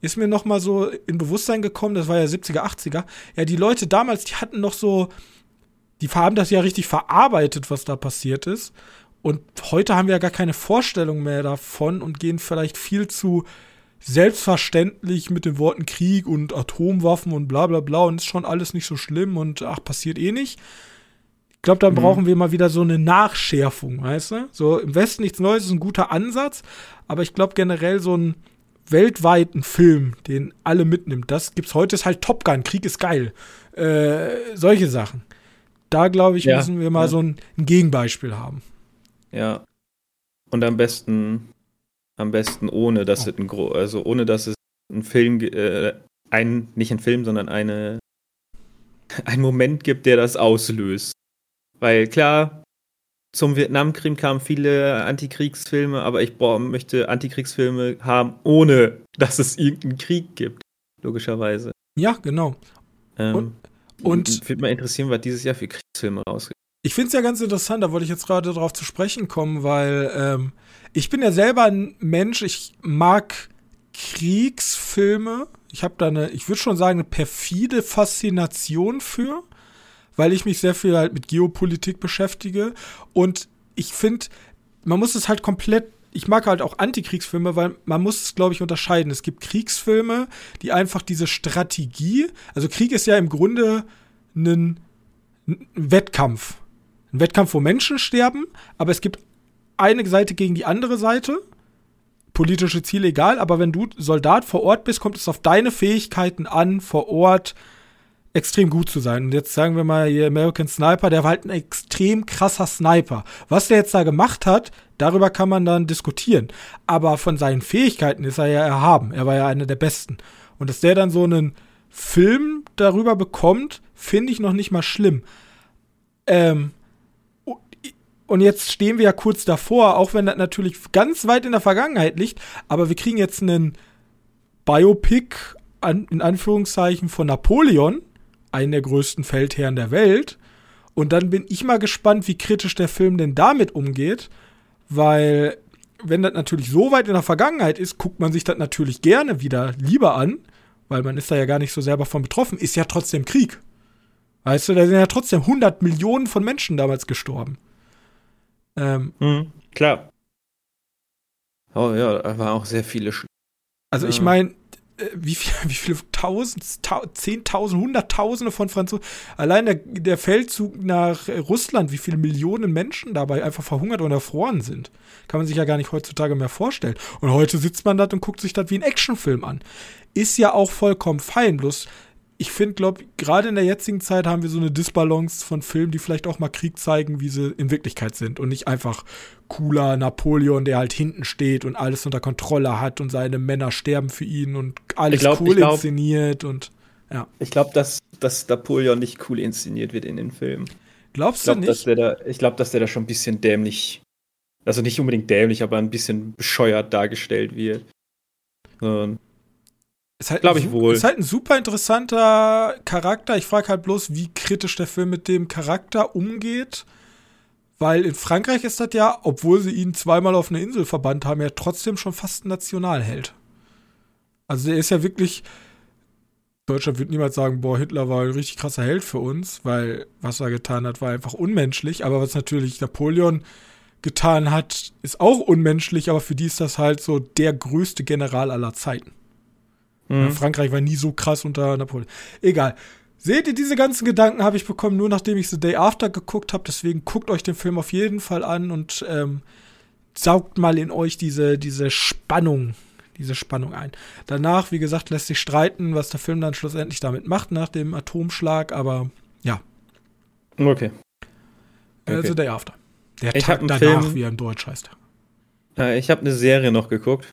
ist mir noch mal so in Bewusstsein gekommen, das war ja 70er, 80er, ja, die Leute damals, die hatten noch so, die haben das ja richtig verarbeitet, was da passiert ist. Und heute haben wir ja gar keine Vorstellung mehr davon und gehen vielleicht viel zu selbstverständlich mit den Worten Krieg und Atomwaffen und bla bla bla und ist schon alles nicht so schlimm und ach, passiert eh nicht. Ich glaube, dann mhm. brauchen wir mal wieder so eine Nachschärfung, weißt du? So im Westen nichts Neues ist ein guter Ansatz, aber ich glaube generell so einen weltweiten Film, den alle mitnimmt, das gibt's heute, ist halt Top Gun, Krieg ist geil. Äh, solche Sachen. Da glaube ich, ja, müssen wir mal ja. so ein, ein Gegenbeispiel haben. Ja. Und am besten am besten ohne, dass es ein also ohne dass es ein Film, äh, ein, nicht ein Film, sondern eine, <laughs> ein Moment gibt, der das auslöst. Weil klar, zum Vietnamkrieg kamen viele Antikriegsfilme, aber ich boah, möchte Antikriegsfilme haben, ohne <laughs> dass es irgendeinen Krieg gibt. Logischerweise. Ja, genau. Ähm, und, und würde mal interessieren, was dieses Jahr für Kriegsfilme rausgeht. Ich finde es ja ganz interessant, da wollte ich jetzt gerade darauf zu sprechen kommen, weil ähm, ich bin ja selber ein Mensch, ich mag Kriegsfilme. Ich habe da eine, ich würde schon sagen, eine perfide Faszination für, weil ich mich sehr viel halt mit Geopolitik beschäftige. Und ich finde, man muss es halt komplett ich mag halt auch Antikriegsfilme, weil man muss es, glaube ich, unterscheiden. Es gibt Kriegsfilme, die einfach diese Strategie, also Krieg ist ja im Grunde ein, ein Wettkampf. Ein Wettkampf, wo Menschen sterben, aber es gibt eine Seite gegen die andere Seite. Politische Ziele egal, aber wenn du Soldat vor Ort bist, kommt es auf deine Fähigkeiten an, vor Ort extrem gut zu sein. Und jetzt sagen wir mal hier American Sniper, der war halt ein extrem krasser Sniper. Was der jetzt da gemacht hat, darüber kann man dann diskutieren. Aber von seinen Fähigkeiten ist er ja erhaben. Er war ja einer der Besten. Und dass der dann so einen Film darüber bekommt, finde ich noch nicht mal schlimm. Ähm, und jetzt stehen wir ja kurz davor, auch wenn das natürlich ganz weit in der Vergangenheit liegt, aber wir kriegen jetzt einen Biopic an, in Anführungszeichen von Napoleon, einen der größten Feldherren der Welt. Und dann bin ich mal gespannt, wie kritisch der Film denn damit umgeht, weil wenn das natürlich so weit in der Vergangenheit ist, guckt man sich das natürlich gerne wieder lieber an, weil man ist da ja gar nicht so selber von betroffen, ist ja trotzdem Krieg. Weißt du, da sind ja trotzdem 100 Millionen von Menschen damals gestorben. Ähm, mhm, klar. Oh ja, da waren auch sehr viele. Sch also ich meine, äh, wie, viel, <laughs> wie viele tausend, zehntausend, hunderttausende von Franzosen, allein der, der Feldzug nach Russland, wie viele Millionen Menschen dabei einfach verhungert und erfroren sind, kann man sich ja gar nicht heutzutage mehr vorstellen. Und heute sitzt man da und guckt sich das wie ein Actionfilm an. Ist ja auch vollkommen fein, bloß ich finde, glaube gerade in der jetzigen Zeit haben wir so eine Disbalance von Filmen, die vielleicht auch mal Krieg zeigen, wie sie in Wirklichkeit sind und nicht einfach cooler Napoleon, der halt hinten steht und alles unter Kontrolle hat und seine Männer sterben für ihn und alles glaub, cool glaub, inszeniert und ja. Ich glaube, dass, dass Napoleon nicht cool inszeniert wird in den Filmen. Glaubst glaub, du nicht? Dass der da, ich glaube, dass der da schon ein bisschen dämlich, also nicht unbedingt dämlich, aber ein bisschen bescheuert dargestellt wird. Und ist halt Glaube ich wohl. Ist halt ein super interessanter Charakter. Ich frage halt bloß, wie kritisch der Film mit dem Charakter umgeht. Weil in Frankreich ist das ja, obwohl sie ihn zweimal auf eine Insel verbannt haben, ja trotzdem schon fast ein Nationalheld. Also der ist ja wirklich. Deutschland wird niemals sagen, boah, Hitler war ein richtig krasser Held für uns, weil was er getan hat, war einfach unmenschlich. Aber was natürlich Napoleon getan hat, ist auch unmenschlich, aber für die ist das halt so der größte General aller Zeiten. Mhm. Frankreich war nie so krass unter Napoleon. Egal. Seht ihr, diese ganzen Gedanken habe ich bekommen, nur nachdem ich The Day After geguckt habe. Deswegen guckt euch den Film auf jeden Fall an und ähm, saugt mal in euch diese, diese Spannung, diese Spannung ein. Danach, wie gesagt, lässt sich streiten, was der Film dann schlussendlich damit macht nach dem Atomschlag, aber ja. Okay. Äh, okay. The Day After. Der ich Tag danach, Film, wie er im Deutsch heißt. Äh, ich habe eine Serie noch geguckt,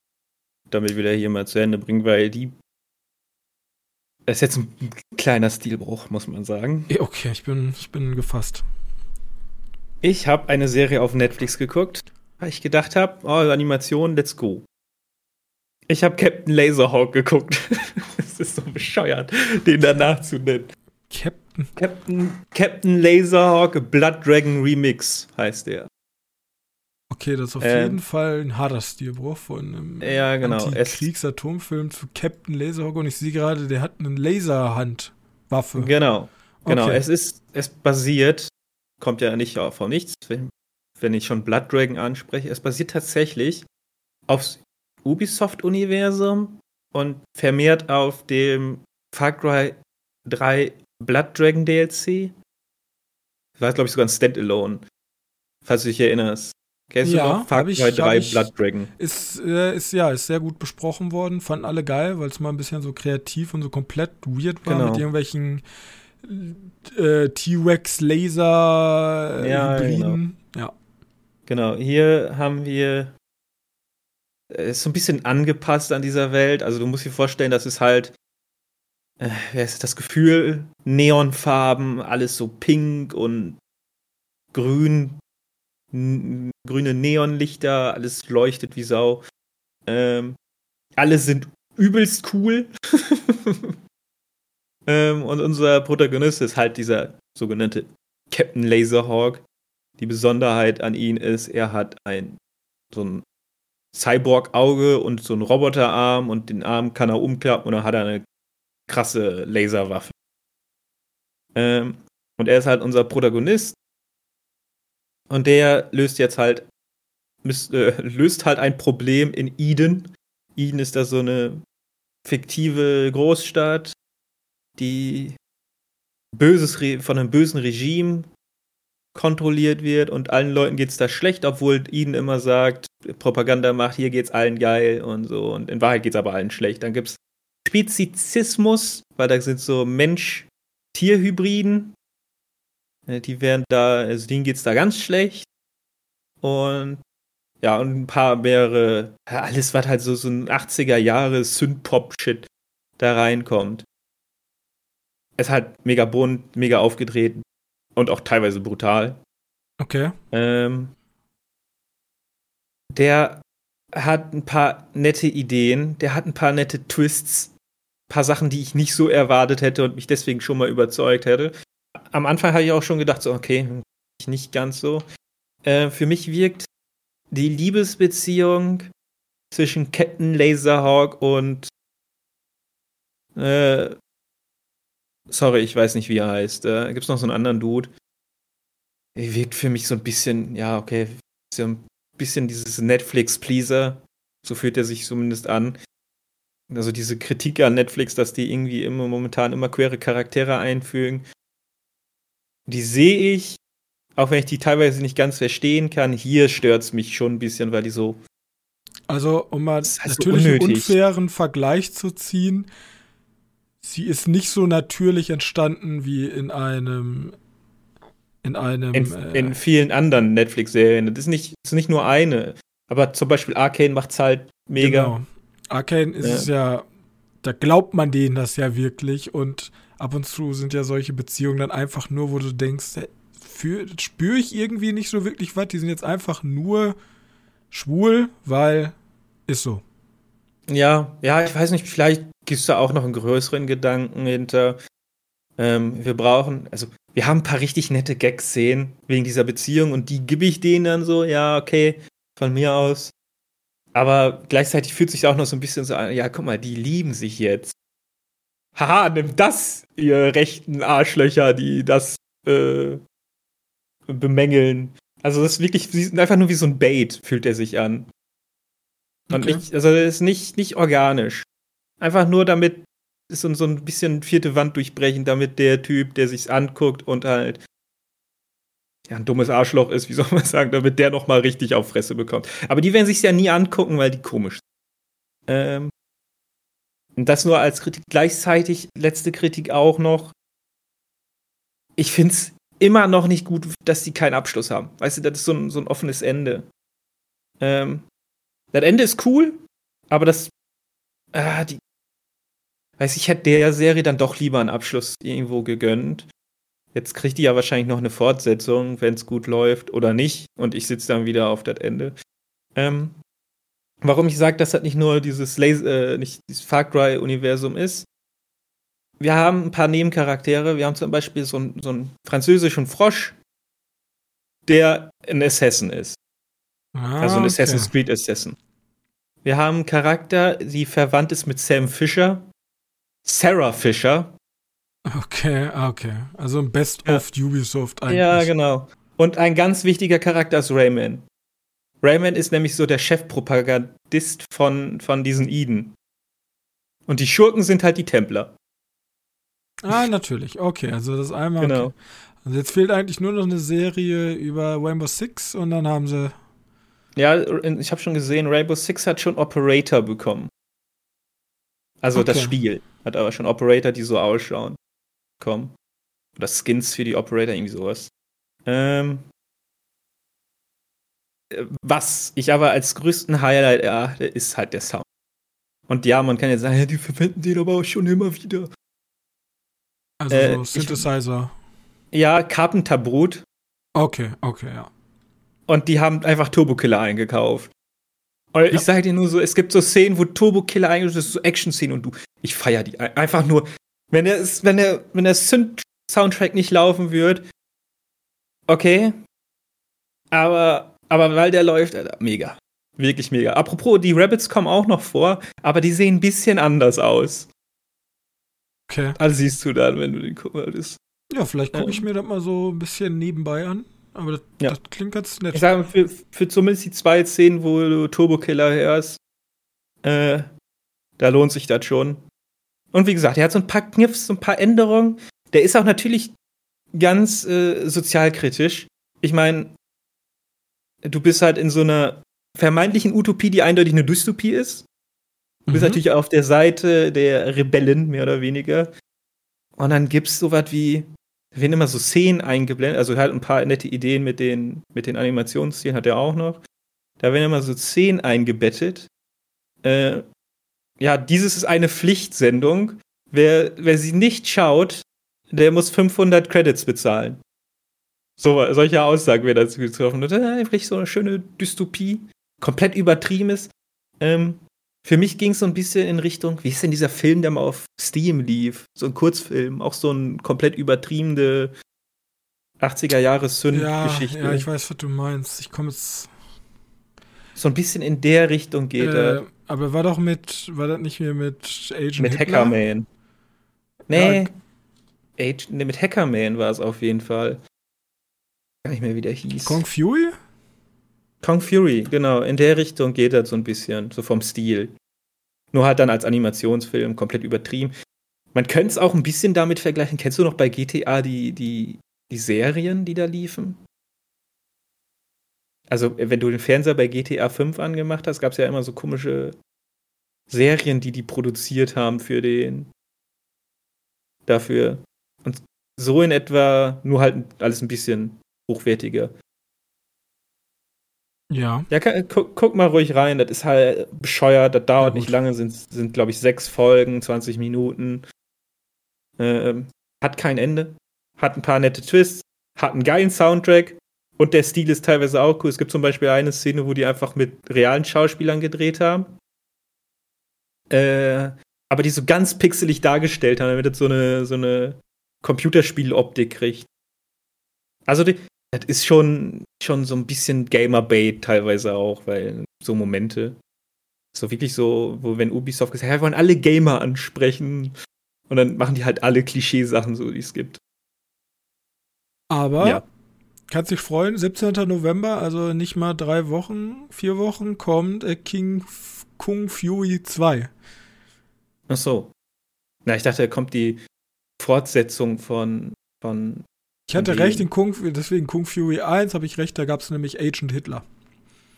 damit wir hier mal zu Ende bringen, weil die das ist jetzt ein kleiner Stilbruch, muss man sagen. Okay, ich bin, ich bin gefasst. Ich habe eine Serie auf Netflix geguckt, weil ich gedacht habe, oh, Animation, let's go. Ich habe Captain Laserhawk geguckt. <laughs> Es ist so bescheuert, den danach zu nennen. Captain? Captain, Captain Laserhawk Blood Dragon Remix heißt der. Okay, das ist auf ähm, jeden Fall ein harter Stilbruch von einem ja, genau. Kriegsatomfilm zu Captain Laserhawk und ich sehe gerade, der hat eine Laserhandwaffe. Genau, genau. Okay. Es ist, es basiert, kommt ja nicht von nichts, wenn, wenn ich schon Blood Dragon anspreche, es basiert tatsächlich aufs Ubisoft-Universum und vermehrt auf dem Far Cry 3 Blood Dragon DLC. War, glaube ich, sogar ein Standalone, falls du dich erinnerst. Kennst ja, du noch Far Cry 3 Blood Dragon? Ist, äh, ist, ja, ist sehr gut besprochen worden, fanden alle geil, weil es mal ein bisschen so kreativ und so komplett weird war genau. mit irgendwelchen äh, T-Rex Laser äh, ja, Hybriden. Genau. Ja. Genau, hier haben wir äh, ist so ein bisschen angepasst an dieser Welt. Also du musst dir vorstellen, das ist halt äh, das Gefühl, Neonfarben, alles so pink und grün grüne Neonlichter, alles leuchtet wie Sau. Ähm, alle sind übelst cool. <laughs> ähm, und unser Protagonist ist halt dieser sogenannte Captain Laserhawk. Die Besonderheit an ihm ist, er hat ein so ein Cyborg-Auge und so einen Roboterarm und den Arm kann er umklappen und dann hat er eine krasse Laserwaffe. Ähm, und er ist halt unser Protagonist und der löst jetzt halt, äh, löst halt ein Problem in Eden. Eden ist da so eine fiktive Großstadt, die böses von einem bösen Regime kontrolliert wird und allen Leuten geht's da schlecht, obwohl Eden immer sagt, Propaganda macht, hier geht's allen geil und so. Und in Wahrheit geht's aber allen schlecht. Dann gibt's Spezizismus, weil da sind so Mensch-Tier-Hybriden, die werden da, also denen geht's da ganz schlecht. Und ja, und ein paar mehrere, alles, was halt so, so ein 80er Jahre Synth-Pop-Shit da reinkommt. Es ist halt mega bunt, mega aufgedreht und auch teilweise brutal. Okay. Ähm, der hat ein paar nette Ideen, der hat ein paar nette Twists, ein paar Sachen, die ich nicht so erwartet hätte und mich deswegen schon mal überzeugt hätte am Anfang habe ich auch schon gedacht, so, okay, nicht ganz so. Äh, für mich wirkt die Liebesbeziehung zwischen Captain Laserhawk und äh, sorry, ich weiß nicht, wie er heißt. Äh, Gibt es noch so einen anderen Dude? Er wirkt für mich so ein bisschen, ja, okay, so ein bisschen dieses Netflix-Pleaser. So fühlt er sich zumindest an. Also diese Kritik an Netflix, dass die irgendwie immer momentan immer queere Charaktere einfügen die sehe ich, auch wenn ich die teilweise nicht ganz verstehen kann. Hier stört es mich schon ein bisschen, weil die so. Also, um mal natürlich so einen unfairen Vergleich zu ziehen, sie ist nicht so natürlich entstanden wie in einem in einem in, äh, in vielen anderen Netflix-Serien. Das ist nicht, das ist nicht nur eine, aber zum Beispiel Arcane macht's halt mega. Genau. Arcane ist ja. es ja, da glaubt man denen das ja wirklich und ab und zu sind ja solche Beziehungen dann einfach nur, wo du denkst, spüre ich irgendwie nicht so wirklich was. Die sind jetzt einfach nur schwul, weil ist so. Ja, ja, ich weiß nicht, vielleicht gibt es da auch noch einen größeren Gedanken hinter. Ähm, wir brauchen, also wir haben ein paar richtig nette Gags sehen wegen dieser Beziehung und die gebe ich denen dann so, ja, okay, von mir aus. Aber gleichzeitig fühlt sich auch noch so ein bisschen so an, ja, guck mal, die lieben sich jetzt. Haha, nimm das, ihr rechten Arschlöcher, die das äh, bemängeln. Also das ist wirklich einfach nur wie so ein Bait, fühlt er sich an. Und okay. nicht, also das ist nicht, nicht organisch. Einfach nur damit ist so, so ein bisschen vierte Wand durchbrechen, damit der Typ, der sich's anguckt und halt ja, ein dummes Arschloch ist, wie <laughs> soll man sagen, damit der noch mal richtig auf Fresse bekommt. Aber die werden sich's ja nie angucken, weil die komisch sind. Ähm, und das nur als Kritik. Gleichzeitig, letzte Kritik auch noch. Ich find's immer noch nicht gut, dass die keinen Abschluss haben. Weißt du, das ist so ein, so ein offenes Ende. Ähm, das Ende ist cool, aber das, ah, die, weiß ich, hätte der Serie dann doch lieber einen Abschluss irgendwo gegönnt. Jetzt kriegt die ja wahrscheinlich noch eine Fortsetzung, wenn es gut läuft oder nicht. Und ich sitze dann wieder auf das Ende. Ähm, warum ich sage, dass das nicht nur dieses, Laser, äh, nicht dieses Far Cry-Universum ist, wir haben ein paar Nebencharaktere. Wir haben zum Beispiel so, ein, so einen französischen Frosch, der ein Assassin ist. Ah, also ein okay. Assassin's Creed Assassin. Wir haben einen Charakter, die verwandt ist mit Sam Fisher. Sarah Fisher. Okay, okay. Also ein Best ja. of Ubisoft eigentlich. Ja, genau. Und ein ganz wichtiger Charakter ist Rayman. Rayman ist nämlich so der Chefpropagandist von, von diesen Eden. Und die Schurken sind halt die Templer. Ah, natürlich. Okay, also das einmal. Genau. Okay. Also jetzt fehlt eigentlich nur noch eine Serie über Rainbow Six und dann haben sie. Ja, ich habe schon gesehen, Rainbow Six hat schon Operator bekommen. Also okay. das Spiel hat aber schon Operator, die so ausschauen. Kommen. Oder Skins für die Operator, irgendwie sowas. Ähm, was ich aber als größten Highlight erachte, ist halt der Sound. Und ja, man kann jetzt sagen, <laughs> ja, die verwenden den aber auch schon immer wieder. Also äh, so Synthesizer. Ich, ja, Carpenter Brut. Okay, okay, ja. Und die haben einfach Turbokiller eingekauft. Und ja. ich sage dir nur so, es gibt so Szenen, wo Turbokiller eingekauft ist, so Action-Szenen und du, ich feier die einfach nur. Wenn der, wenn der, wenn der Synth-Soundtrack nicht laufen wird, okay. Aber, aber weil der läuft, Alter, mega. Wirklich mega. Apropos, die Rabbits kommen auch noch vor, aber die sehen ein bisschen anders aus. Okay. Also siehst du dann, wenn du den würdest. Ja, vielleicht gucke ich mir das mal so ein bisschen nebenbei an. Aber das, ja. das klingt ganz nett. Ich sage, für, für zumindest die zwei Szenen, wo du Turbo Killer hörst, äh, da lohnt sich das schon. Und wie gesagt, er hat so ein paar Kniffs, so ein paar Änderungen. Der ist auch natürlich ganz äh, sozialkritisch. Ich meine, du bist halt in so einer vermeintlichen Utopie, die eindeutig eine Dystopie ist. Du bist mhm. natürlich auf der Seite der Rebellen, mehr oder weniger. Und dann gibt's sowas wie, da werden immer so Szenen eingeblendet, also halt ein paar nette Ideen mit den, mit den Animationsszenen hat er auch noch. Da werden immer so Szenen eingebettet. Äh, ja, dieses ist eine Pflichtsendung. Wer, wer sie nicht schaut, der muss 500 Credits bezahlen. So, solche Aussagen werden dazu getroffen. Und das ist einfach so eine schöne Dystopie. Komplett übertrieben ist. Ähm, für mich ging es so ein bisschen in Richtung, wie ist denn dieser Film, der mal auf Steam lief? So ein Kurzfilm, auch so ein komplett übertriebene 80er Jahre Synth-Geschichte. Ja, ja, ich weiß, was du meinst. Ich komme jetzt. So ein bisschen in der Richtung geht äh, er. Aber war doch mit, war das nicht mehr mit Agent Mit Hitler? Hackerman. Nee. Ja. Age, nee, mit Hackerman war es auf jeden Fall. Gar nicht mehr, wie der hieß. Kong Fury? Kong Fury, genau, in der Richtung geht das so ein bisschen, so vom Stil. Nur halt dann als Animationsfilm, komplett übertrieben. Man könnte es auch ein bisschen damit vergleichen. Kennst du noch bei GTA die, die, die Serien, die da liefen? Also, wenn du den Fernseher bei GTA 5 angemacht hast, gab es ja immer so komische Serien, die die produziert haben für den. dafür. Und so in etwa, nur halt alles ein bisschen hochwertiger. Ja. Ja, guck, guck, mal ruhig rein, das ist halt bescheuert, das dauert ja, nicht lange, sind, sind glaube ich, sechs Folgen, 20 Minuten. Ähm, hat kein Ende, hat ein paar nette Twists, hat einen geilen Soundtrack und der Stil ist teilweise auch cool. Es gibt zum Beispiel eine Szene, wo die einfach mit realen Schauspielern gedreht haben. Äh, aber die so ganz pixelig dargestellt haben, damit es so eine, so eine Computerspieloptik kriegt. Also, die, das ist schon, schon so ein bisschen Gamer-Bait teilweise auch, weil so Momente. So wirklich so, wo wenn Ubisoft gesagt hat, wir wollen alle Gamer ansprechen. Und dann machen die halt alle Klischeesachen so, die es gibt. Aber ja. kannst dich freuen, 17. November, also nicht mal drei Wochen, vier Wochen, kommt King Kung Fury 2. Ach so. Na, ich dachte, da kommt die Fortsetzung von, von ich hatte recht in Kung, deswegen Kung Fury 1 habe ich recht, da gab es nämlich Agent Hitler.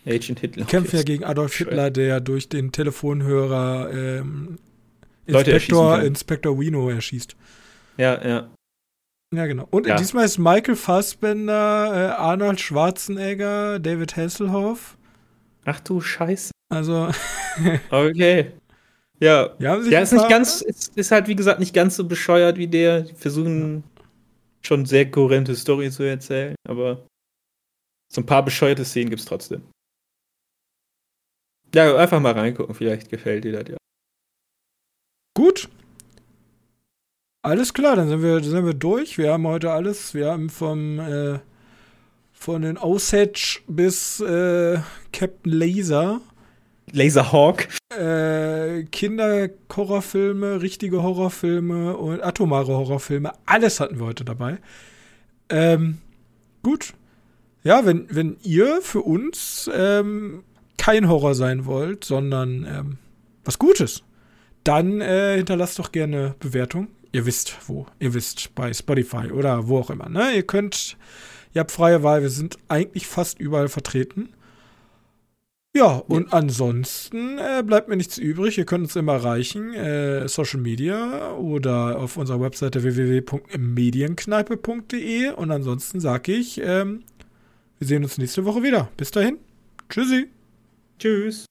Agent Hitler. Kämpft ja gegen Adolf Hitler, der durch den Telefonhörer ähm, Inspektor, Inspektor Wino erschießt. Ja, ja. Ja, genau. Und ja. diesmal ist Michael Fassbender, äh, Arnold Schwarzenegger, David Hasselhoff. Ach du Scheiße. Also. <laughs> okay. Ja. Ja, ist nicht ganz, ist, ist, halt wie gesagt nicht ganz so bescheuert wie der. Die versuchen schon sehr kohärente Story zu erzählen, aber so ein paar bescheuerte Szenen gibt es trotzdem. Ja, einfach mal reingucken, vielleicht gefällt dir das ja. Gut. Alles klar, dann sind wir, sind wir durch. Wir haben heute alles. Wir haben vom äh, von den Osage bis äh, Captain Laser Laserhawk. Äh, Kinder-Horrorfilme, richtige Horrorfilme und atomare Horrorfilme. Alles hatten wir heute dabei. Ähm, gut. Ja, wenn, wenn ihr für uns ähm, kein Horror sein wollt, sondern ähm, was Gutes, dann äh, hinterlasst doch gerne Bewertung. Ihr wisst wo. Ihr wisst bei Spotify oder wo auch immer. Ne? Ihr könnt, ihr habt freie Wahl. Wir sind eigentlich fast überall vertreten. Ja, und ansonsten äh, bleibt mir nichts übrig. Ihr könnt uns immer erreichen, äh, Social Media oder auf unserer Webseite www.medienkneipe.de. Und ansonsten sage ich, ähm, wir sehen uns nächste Woche wieder. Bis dahin. Tschüssi. Tschüss.